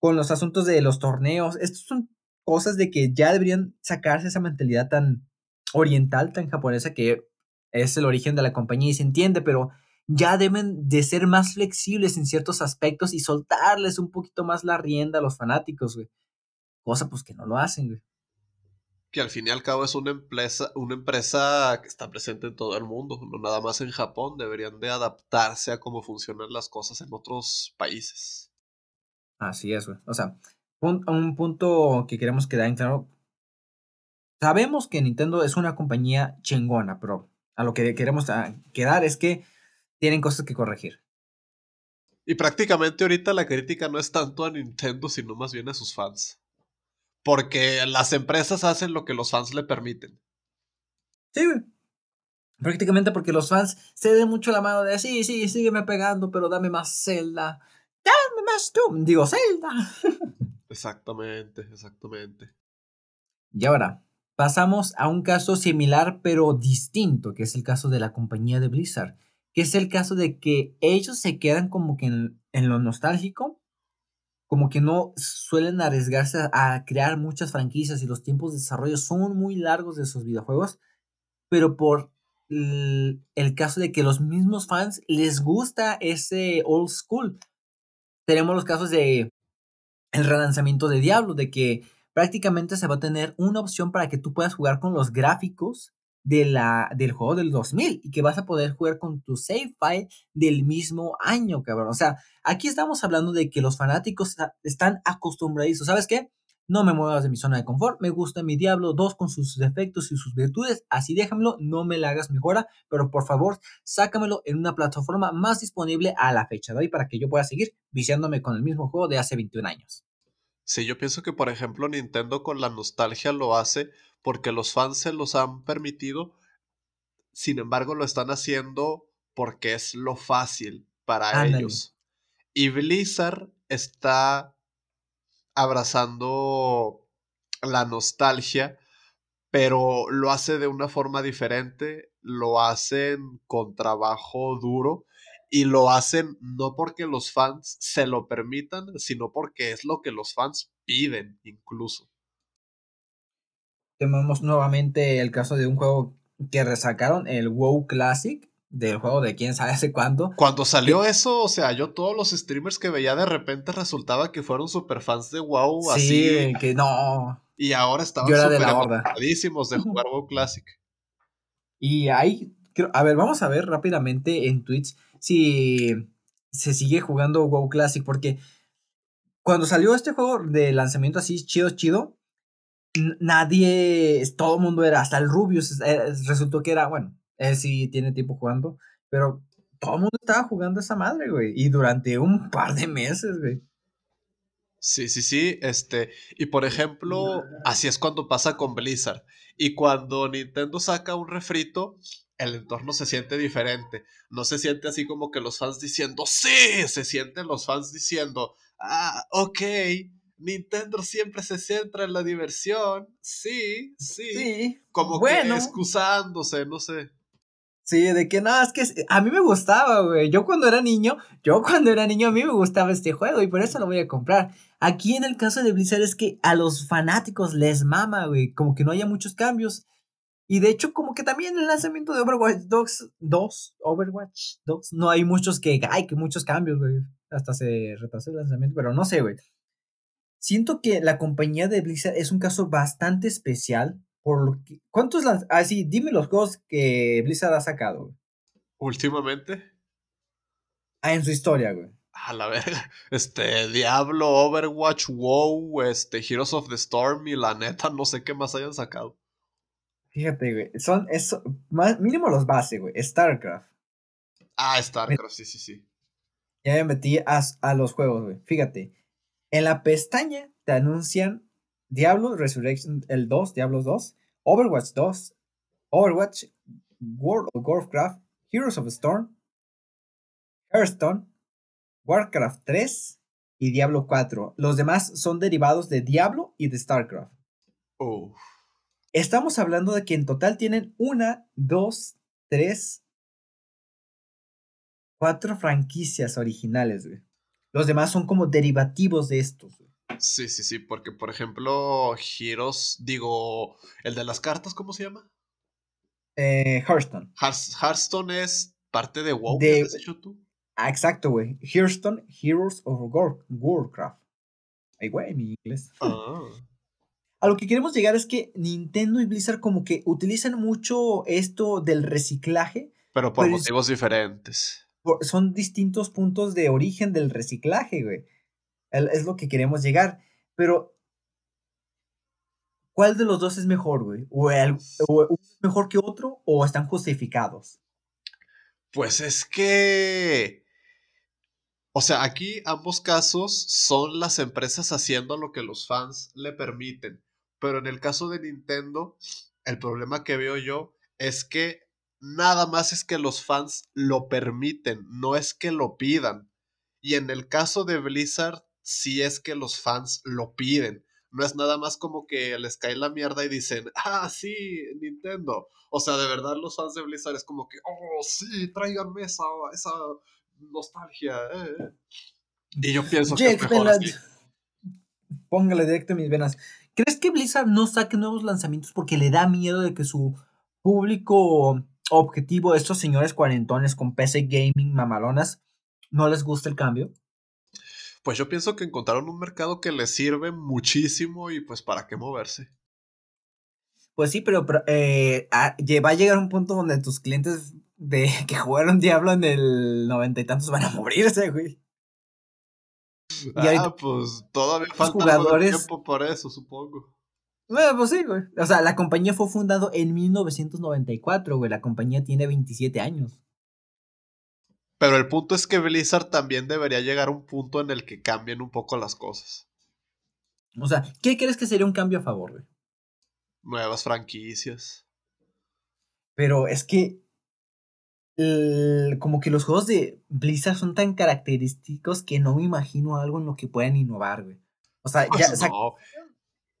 con los asuntos de los torneos, estas son cosas de que ya deberían sacarse esa mentalidad tan oriental, tan japonesa que es el origen de la compañía y se entiende, pero ya deben de ser más flexibles en ciertos aspectos y soltarles un poquito más la rienda a los fanáticos, güey. Cosa pues que no lo hacen, güey que al fin y al cabo es una empresa, una empresa que está presente en todo el mundo, no nada más en Japón, deberían de adaptarse a cómo funcionan las cosas en otros países. Así es, güey. O sea, un, un punto que queremos quedar en claro. Sabemos que Nintendo es una compañía chingona, pero a lo que queremos quedar es que tienen cosas que corregir. Y prácticamente ahorita la crítica no es tanto a Nintendo, sino más bien a sus fans porque las empresas hacen lo que los fans le permiten. Sí, güey. Prácticamente porque los fans se den mucho la mano de sí, sí, sígueme pegando, pero dame más Zelda. Dame más Doom. Digo, Zelda. exactamente, exactamente. Y ahora, pasamos a un caso similar pero distinto, que es el caso de la compañía de Blizzard, que es el caso de que ellos se quedan como que en lo nostálgico, como que no suelen arriesgarse a, crear muchas franquicias y los tiempos de desarrollo son muy largos de sus videojuegos, pero por el, caso de que los mismos fans les gusta ese old school. Tenemos los casos de el relanzamiento de Diablo, de que prácticamente se va a tener una opción para que tú puedas jugar con los gráficos de la, del juego del 2000 y que vas a poder jugar con tu save file del mismo año, cabrón. O sea, aquí estamos hablando de que los fanáticos están acostumbrados. ¿Sabes qué? No me muevas de mi zona de confort. Me gusta mi Diablo 2 con sus defectos y sus virtudes. Así déjamelo, no me la hagas mejora, pero por favor, sácamelo en una plataforma más disponible a la fecha de hoy para que yo pueda seguir viciándome con el mismo juego de hace 21 años. Sí, yo pienso que por ejemplo Nintendo con la nostalgia lo hace porque los fans se los han permitido, sin embargo lo están haciendo porque es lo fácil para ellos. Y Blizzard está abrazando la nostalgia, pero lo hace de una forma diferente, lo hacen con trabajo duro y lo hacen no porque los fans se lo permitan, sino porque es lo que los fans piden incluso tenemos nuevamente el caso de un juego que resacaron, el WoW Classic, del juego de quién sabe hace cuánto. Cuando salió eso, o sea, yo todos los streamers que veía de repente resultaba que fueron super fans de WoW, sí, así. que no. Y ahora estaban súper emocionadísimos de jugar WoW Classic. Y ahí, a ver, vamos a ver rápidamente en Twitch si se sigue jugando WoW Classic, porque cuando salió este juego de lanzamiento así chido, chido, nadie, todo el mundo era, hasta el Rubius eh, resultó que era, bueno, él sí tiene tiempo jugando, pero todo el mundo estaba jugando esa madre, güey, y durante un par de meses, güey. Sí, sí, sí, este, y por ejemplo, así es cuando pasa con Blizzard. Y cuando Nintendo saca un refrito, el entorno se siente diferente. No se siente así como que los fans diciendo, sí, se sienten los fans diciendo, ah, ok, Nintendo siempre se centra en la diversión, sí, sí, como que excusándose, no sé. Sí, de que no, es que a mí me gustaba, güey. Yo cuando era niño, yo cuando era niño a mí me gustaba este juego y por eso lo voy a comprar. Aquí en el caso de Blizzard es que a los fanáticos les mama, güey. Como que no haya muchos cambios. Y de hecho, como que también el lanzamiento de Overwatch 2, 2 Overwatch 2, no hay muchos que, hay que muchos cambios, güey. Hasta se retrasó el lanzamiento, pero no sé, güey. Siento que la compañía de Blizzard es un caso bastante especial por ¿Cuántos lanzamientos? Ah, sí, dime los juegos que Blizzard ha sacado. ¿Últimamente? Ah, en su historia, güey. A la verga. Este, Diablo, Overwatch, WoW, este, Heroes of the Storm y la neta, no sé qué más hayan sacado. Fíjate, güey. Son, eso, más, mínimo los base, güey. StarCraft. Ah, StarCraft, sí, sí, sí. Ya me metí a, a los juegos, güey. Fíjate. En la pestaña te anuncian Diablo Resurrection, el 2, Diablo 2, Overwatch 2, Overwatch, World of Warcraft, Heroes of Storm, Hearthstone, Warcraft 3 y Diablo 4. Los demás son derivados de Diablo y de StarCraft. Estamos hablando de que en total tienen una, dos, tres, cuatro franquicias originales, Los demás son como derivativos de estos, Sí, sí, sí, porque por ejemplo, Heroes, digo, el de las cartas, ¿cómo se llama? Eh, Hearthstone. Hearthstone es parte de WoW, de... has dicho tú? Ah, exacto, güey. Hearthstone, Heroes of Warcraft. Ay, güey, mi inglés. Ah. A lo que queremos llegar es que Nintendo y Blizzard como que utilizan mucho esto del reciclaje. Pero por motivos diferentes. Son distintos puntos de origen del reciclaje, güey. Es lo que queremos llegar. Pero, ¿cuál de los dos es mejor, güey? ¿O, uno es mejor que otro o están justificados? Pues es que... O sea, aquí ambos casos son las empresas haciendo lo que los fans le permiten. Pero en el caso de Nintendo, el problema que veo yo es que nada más es que los fans lo permiten, no es que lo pidan. Y en el caso de Blizzard, si es que los fans lo piden. No es nada más como que les cae la mierda y dicen, ah, sí, Nintendo. O sea, de verdad los fans de Blizzard es como que, oh, sí, tráiganme esa, esa nostalgia. Eh, eh". Y yo pienso que es mejor así. Póngale directo en mis venas. ¿Crees que Blizzard no saque nuevos lanzamientos porque le da miedo de que su público objetivo, estos señores cuarentones con PC gaming mamalonas, no les guste el cambio? pues yo pienso que encontraron un mercado que les sirve muchísimo y pues para qué moverse. Pues sí, pero, eh, va a llegar un punto donde tus clientes de que jugaron Diablo en el noventa y tantos van a morirse, güey. ah, pues todavía falta jugadores... tiempo para eso, supongo. Bueno, pues sí, güey. O sea, la compañía fue fundada en 1994, güey. La compañía tiene 27 años. Pero el punto es que Blizzard también debería llegar a un punto en el que cambien un poco las cosas. O sea, ¿qué crees que sería un cambio a favor, güey? Nuevas franquicias. Pero es que. como que los juegos de Blizzard son tan característicos que no me imagino algo en lo que puedan innovar, güey. O sea, ya. Pues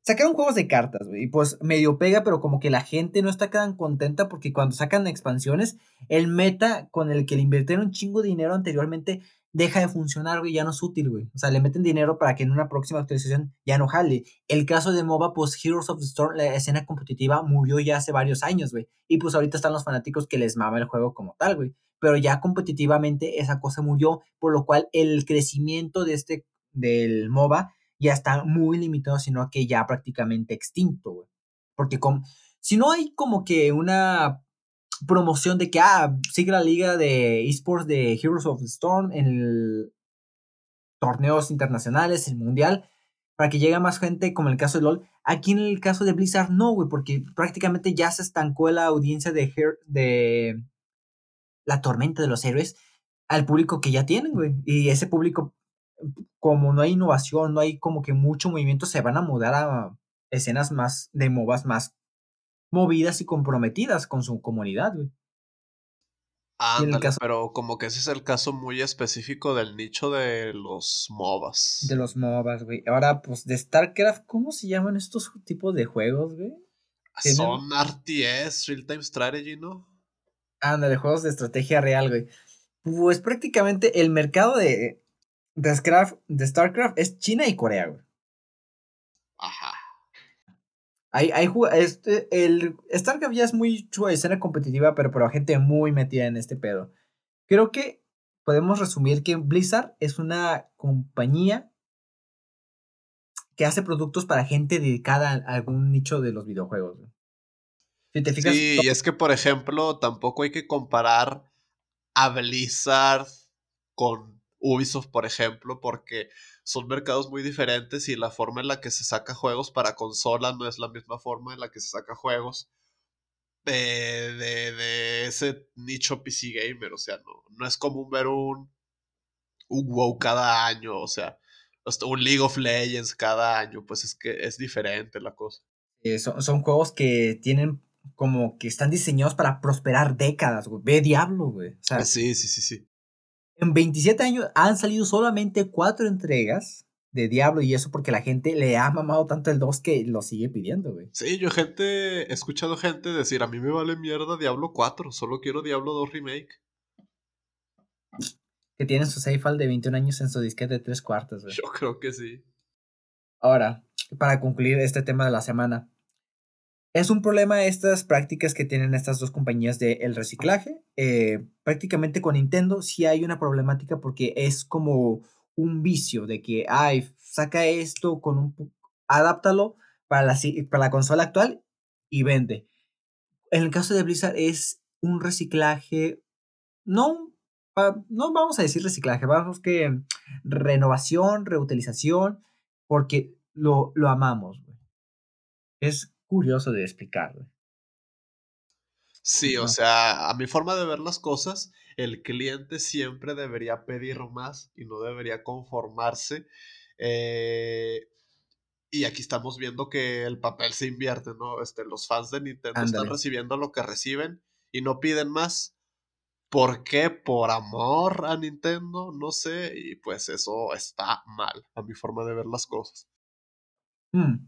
sacaron juegos de cartas, güey, y pues medio pega, pero como que la gente no está tan contenta porque cuando sacan expansiones, el meta con el que le invirtieron un chingo de dinero anteriormente deja de funcionar, güey, ya no es útil, güey. O sea, le meten dinero para que en una próxima actualización ya no jale. El caso de MOBA, pues Heroes of the Storm, la escena competitiva murió ya hace varios años, güey. Y pues ahorita están los fanáticos que les mama el juego como tal, güey. Pero ya competitivamente esa cosa murió, por lo cual el crecimiento de este, del MOBA ya está muy limitado, sino que ya prácticamente extinto, güey. Porque si no hay como que una promoción de que, ah, sigue la liga de esports de Heroes of the Storm en torneos internacionales, el mundial, para que llegue más gente, como el caso de LOL. Aquí en el caso de Blizzard, no, güey, porque prácticamente ya se estancó la audiencia de, de la tormenta de los héroes al público que ya tienen, güey. Y ese público como no hay innovación, no hay como que mucho movimiento, se van a mudar a escenas más de MOBAs más movidas y comprometidas con su comunidad, güey. Ándale, pero como que ese es el caso muy específico del nicho de los MOBAs. De los MOBAs, güey. Ahora, pues, de StarCraft, ¿cómo se llaman estos tipos de juegos, güey? Son RTS, Real Time Strategy, ¿no? Ándale, juegos de estrategia real, güey. Pues prácticamente el mercado de, de, de StarCraft es China y Corea, güey. Ajá. Hay, hay, este, el StarCraft ya es muy su escena competitiva, pero para gente muy metida en este pedo. Creo que podemos resumir que Blizzard es una compañía que hace productos para gente dedicada a algún nicho de los videojuegos. Si te fijas, sí, y es que, por ejemplo, tampoco hay que comparar a Blizzard con Ubisoft, por ejemplo, porque son mercados muy diferentes y la forma en la que se saca juegos para consola no es la misma forma en la que se saca juegos de, de, ese nicho PC gamer. O sea, no, no es común ver un, un WoW cada año, o sea, un League of Legends cada año, pues es que es diferente la cosa. son, son, juegos que tienen como que están diseñados para prosperar décadas, güey. Ve Diablo, güey. sí, sí, sí, sí. En 27 años han salido solamente cuatro entregas de Diablo y eso porque la gente le ha mamado tanto el 2 que lo sigue pidiendo, güey. Sí, yo gente, he escuchado gente decir, a mí me vale mierda Diablo 4, solo quiero Diablo 2 Remake. Que tienen su save file de 21 años en su disquete de 3 cuartos, güey. Yo creo que sí. Ahora, para concluir este tema de la semana, es un problema estas prácticas que tienen estas dos compañías de el reciclaje. Eh, prácticamente con Nintendo sí hay una problemática porque es como un vicio de que, ay, saca esto con un... adáptalo para la, para la consola actual y vende. En el caso de Blizzard es un reciclaje, no, no vamos a decir reciclaje, vamos que renovación, reutilización, porque lo, lo amamos. Es curioso de explicar. Sí, o sea, a mi forma de ver las cosas, el cliente siempre debería pedir más y no debería conformarse. Eh, y aquí estamos viendo que el papel se invierte, ¿no? Este, los fans de Nintendo están recibiendo lo que reciben y no piden más. ¿Por qué? Por amor a Nintendo, no sé, y pues eso está mal, a mi forma de ver las cosas. Mm.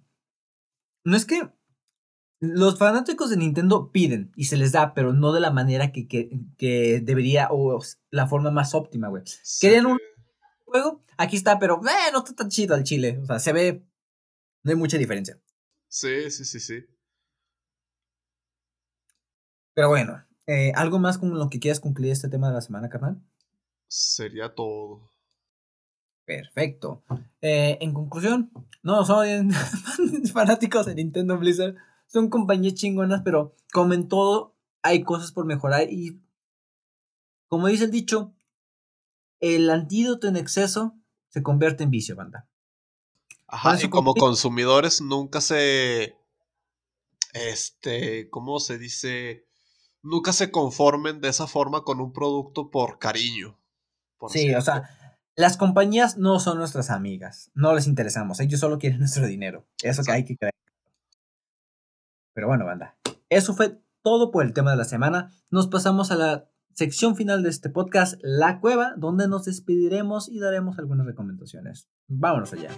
No es que los fanáticos de Nintendo piden y se les da, pero no de la manera que, que, debería o la forma más óptima, güey. ¿Querían un juego? Aquí está, pero eh, no está tan chido al chile. O sea, se ve. No hay mucha diferencia. Sí, sí, sí, sí. Pero bueno, eh, ¿algo más con lo que quieras concluir este tema de la semana, carnal? Sería todo. Perfecto. Eh, en conclusión, no son fanáticos de Nintendo Blizzard son compañías chingonas, pero como en todo, hay cosas por mejorar y, como dice el dicho, el antídoto en exceso se convierte en vicio, banda. Ajá, y como consumidores nunca se, este, ¿cómo se dice? Nunca se conformen de esa forma con un producto por cariño. sí, o sea, las compañías no son nuestras amigas, no les interesamos, ellos solo quieren nuestro dinero. Eso que hay que creer. Pero bueno, banda, eso fue todo por el tema de la semana. Nos pasamos a la sección final de este podcast, La Cueva, donde nos despediremos y daremos algunas recomendaciones. Vámonos allá.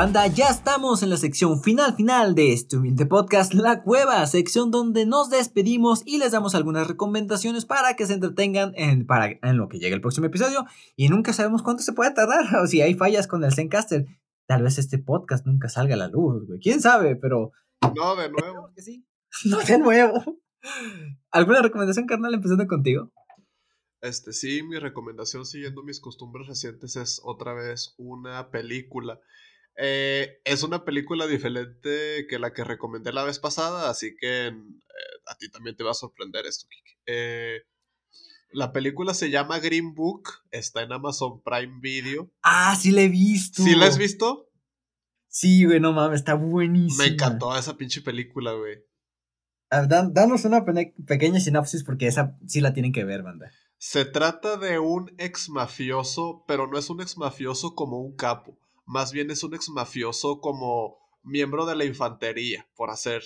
Banda, ya estamos en la sección final final de este humilde podcast, La Cueva, sección donde nos despedimos y les damos algunas recomendaciones para que se entretengan en, para, en lo que llegue el próximo episodio. Y nunca sabemos cuánto se puede tardar, o si hay fallas con el Zencaster. Tal vez este podcast nunca salga a la luz, güey. ¿Quién sabe? Pero... No, de nuevo. sí. No, de nuevo. ¿Alguna recomendación, carnal, empezando contigo? Este, sí, mi recomendación, siguiendo mis costumbres recientes, es otra vez una película Eh, es una película diferente que la que recomendé la vez pasada, así que eh, a ti también te va a sorprender esto, Kiki. Eh, la película se llama Green Book, está en Amazon Prime Video. Ah, sí la he visto. ¿Sí la has visto? Sí, güey, no mames, está buenísima. Me encantó esa pinche película, güey. danos una pequeña sinopsis porque esa sí la tienen que ver, banda. Se trata de un ex mafioso, pero no es un ex mafioso como un capo más bien es un ex mafioso como miembro de la infantería, por hacer,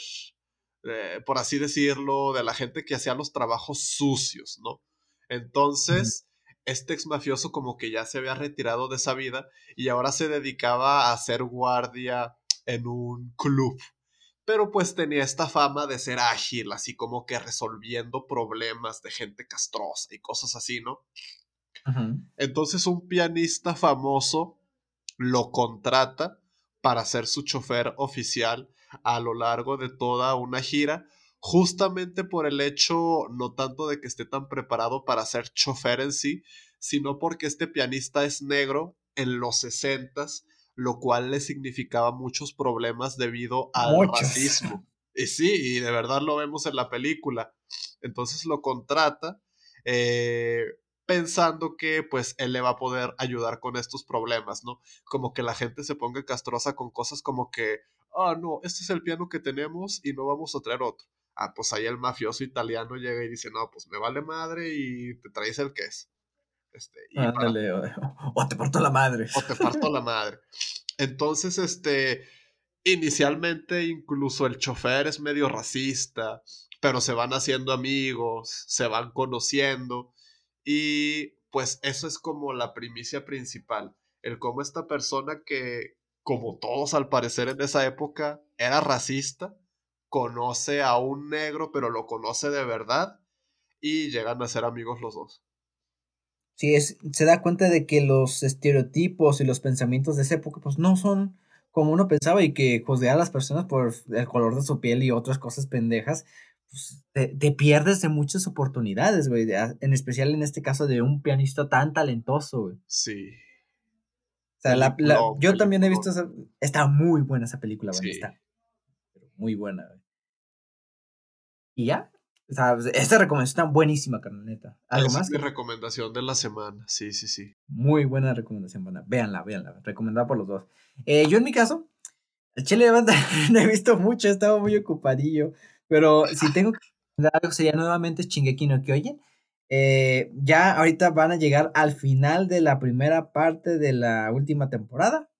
eh, por así decirlo, de la gente que hacía los trabajos sucios, ¿no? Entonces, este ex mafioso como que ya se había retirado de esa vida y ahora se dedicaba a ser guardia en un club. Pero pues tenía esta fama de ser ágil, así como que resolviendo problemas de gente castrosa y cosas así, ¿no? Entonces un pianista famoso lo contrata para ser su chofer oficial a lo largo de toda una gira, justamente por el hecho no tanto de que esté tan preparado para ser chofer en sí, sino porque este pianista es negro en los sesentas, lo cual le significaba muchos problemas debido al racismo. Y sí, y de verdad lo vemos en la película. Entonces lo contrata eh, pensando que pues él le va a poder ayudar con estos problemas, ¿no? Como que la gente se ponga castrosa con cosas como que, ah, no, este es el piano que tenemos y no vamos a traer otro. Ah, pues ahí el mafioso italiano llega y dice, no, pues me vale madre y te traes el que es. Este, Ándale, o, o, te parto la madre. O te parto la madre. Entonces, este, inicialmente incluso el chofer es medio racista, pero se van haciendo amigos, se van conociendo y pues eso es como la primicia principal, el cómo esta persona que, como todos al parecer en esa época, era racista, conoce a un negro, pero lo conoce de verdad, y llegan a ser amigos los dos. Sí, es, se da cuenta de que los estereotipos y los pensamientos de esa época, pues no son como uno pensaba y que juzgar a las personas por el color de su piel y otras cosas pendejas, pues, te, pierdes de muchas oportunidades, güey. En especial en este caso de un pianista tan talentoso, güey. Sí. O sea, la, yo también he visto esa. Está muy buena esa película, güey. Está muy buena, güey. Y ya. O sea, esta recomendación está buenísima, carnaleta. ¿Algo más? Es mi recomendación de la semana. Sí, sí, sí. Muy buena recomendación, buena. Véanla, véanla. Recomendada por los dos. Eh, yo en mi caso, el Chile de banda no he visto mucho, estaba muy ocupadillo. Pero si tengo que algo sería nuevamente Shingeki no Kyojin. Eh, ya ahorita van a llegar al final de la primera parte de la última temporada.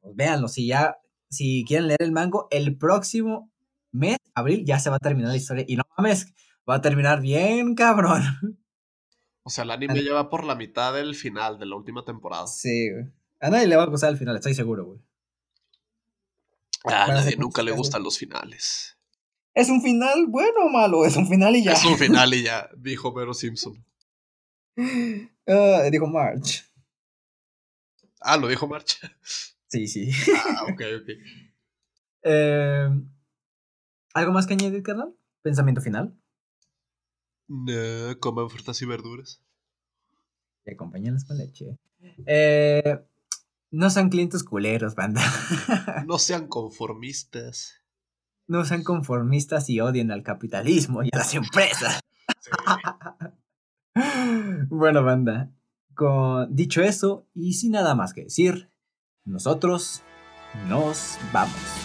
Pues véanlo, si ya, si quieren leer el mango, el próximo mes, abril, ya se va a terminar la historia. Y no mames, va a terminar bien, cabrón. O sea, el anime ya va por la mitad del final de la última temporada. Sí, güey. A nadie le va a gustar el final, estoy seguro, güey. A nadie nunca le gustan los finales. ¿Es un final bueno o malo? Es un final y ya. Es un final y ya, dijo Vero Simpson. Uh, dijo March. Ah, lo dijo March. Sí, sí. Ah, ok, ok. Eh, ¿Algo más que añadir, carnal? ¿Pensamiento final? No, coman frutas y verduras. Y acompáñalas con leche. Eh, no sean clientes culeros, banda. no sean conformistas no sean conformistas y odien al capitalismo y a las empresas. bueno, banda, con, dicho eso, y sin nada más que decir, nosotros nos vamos.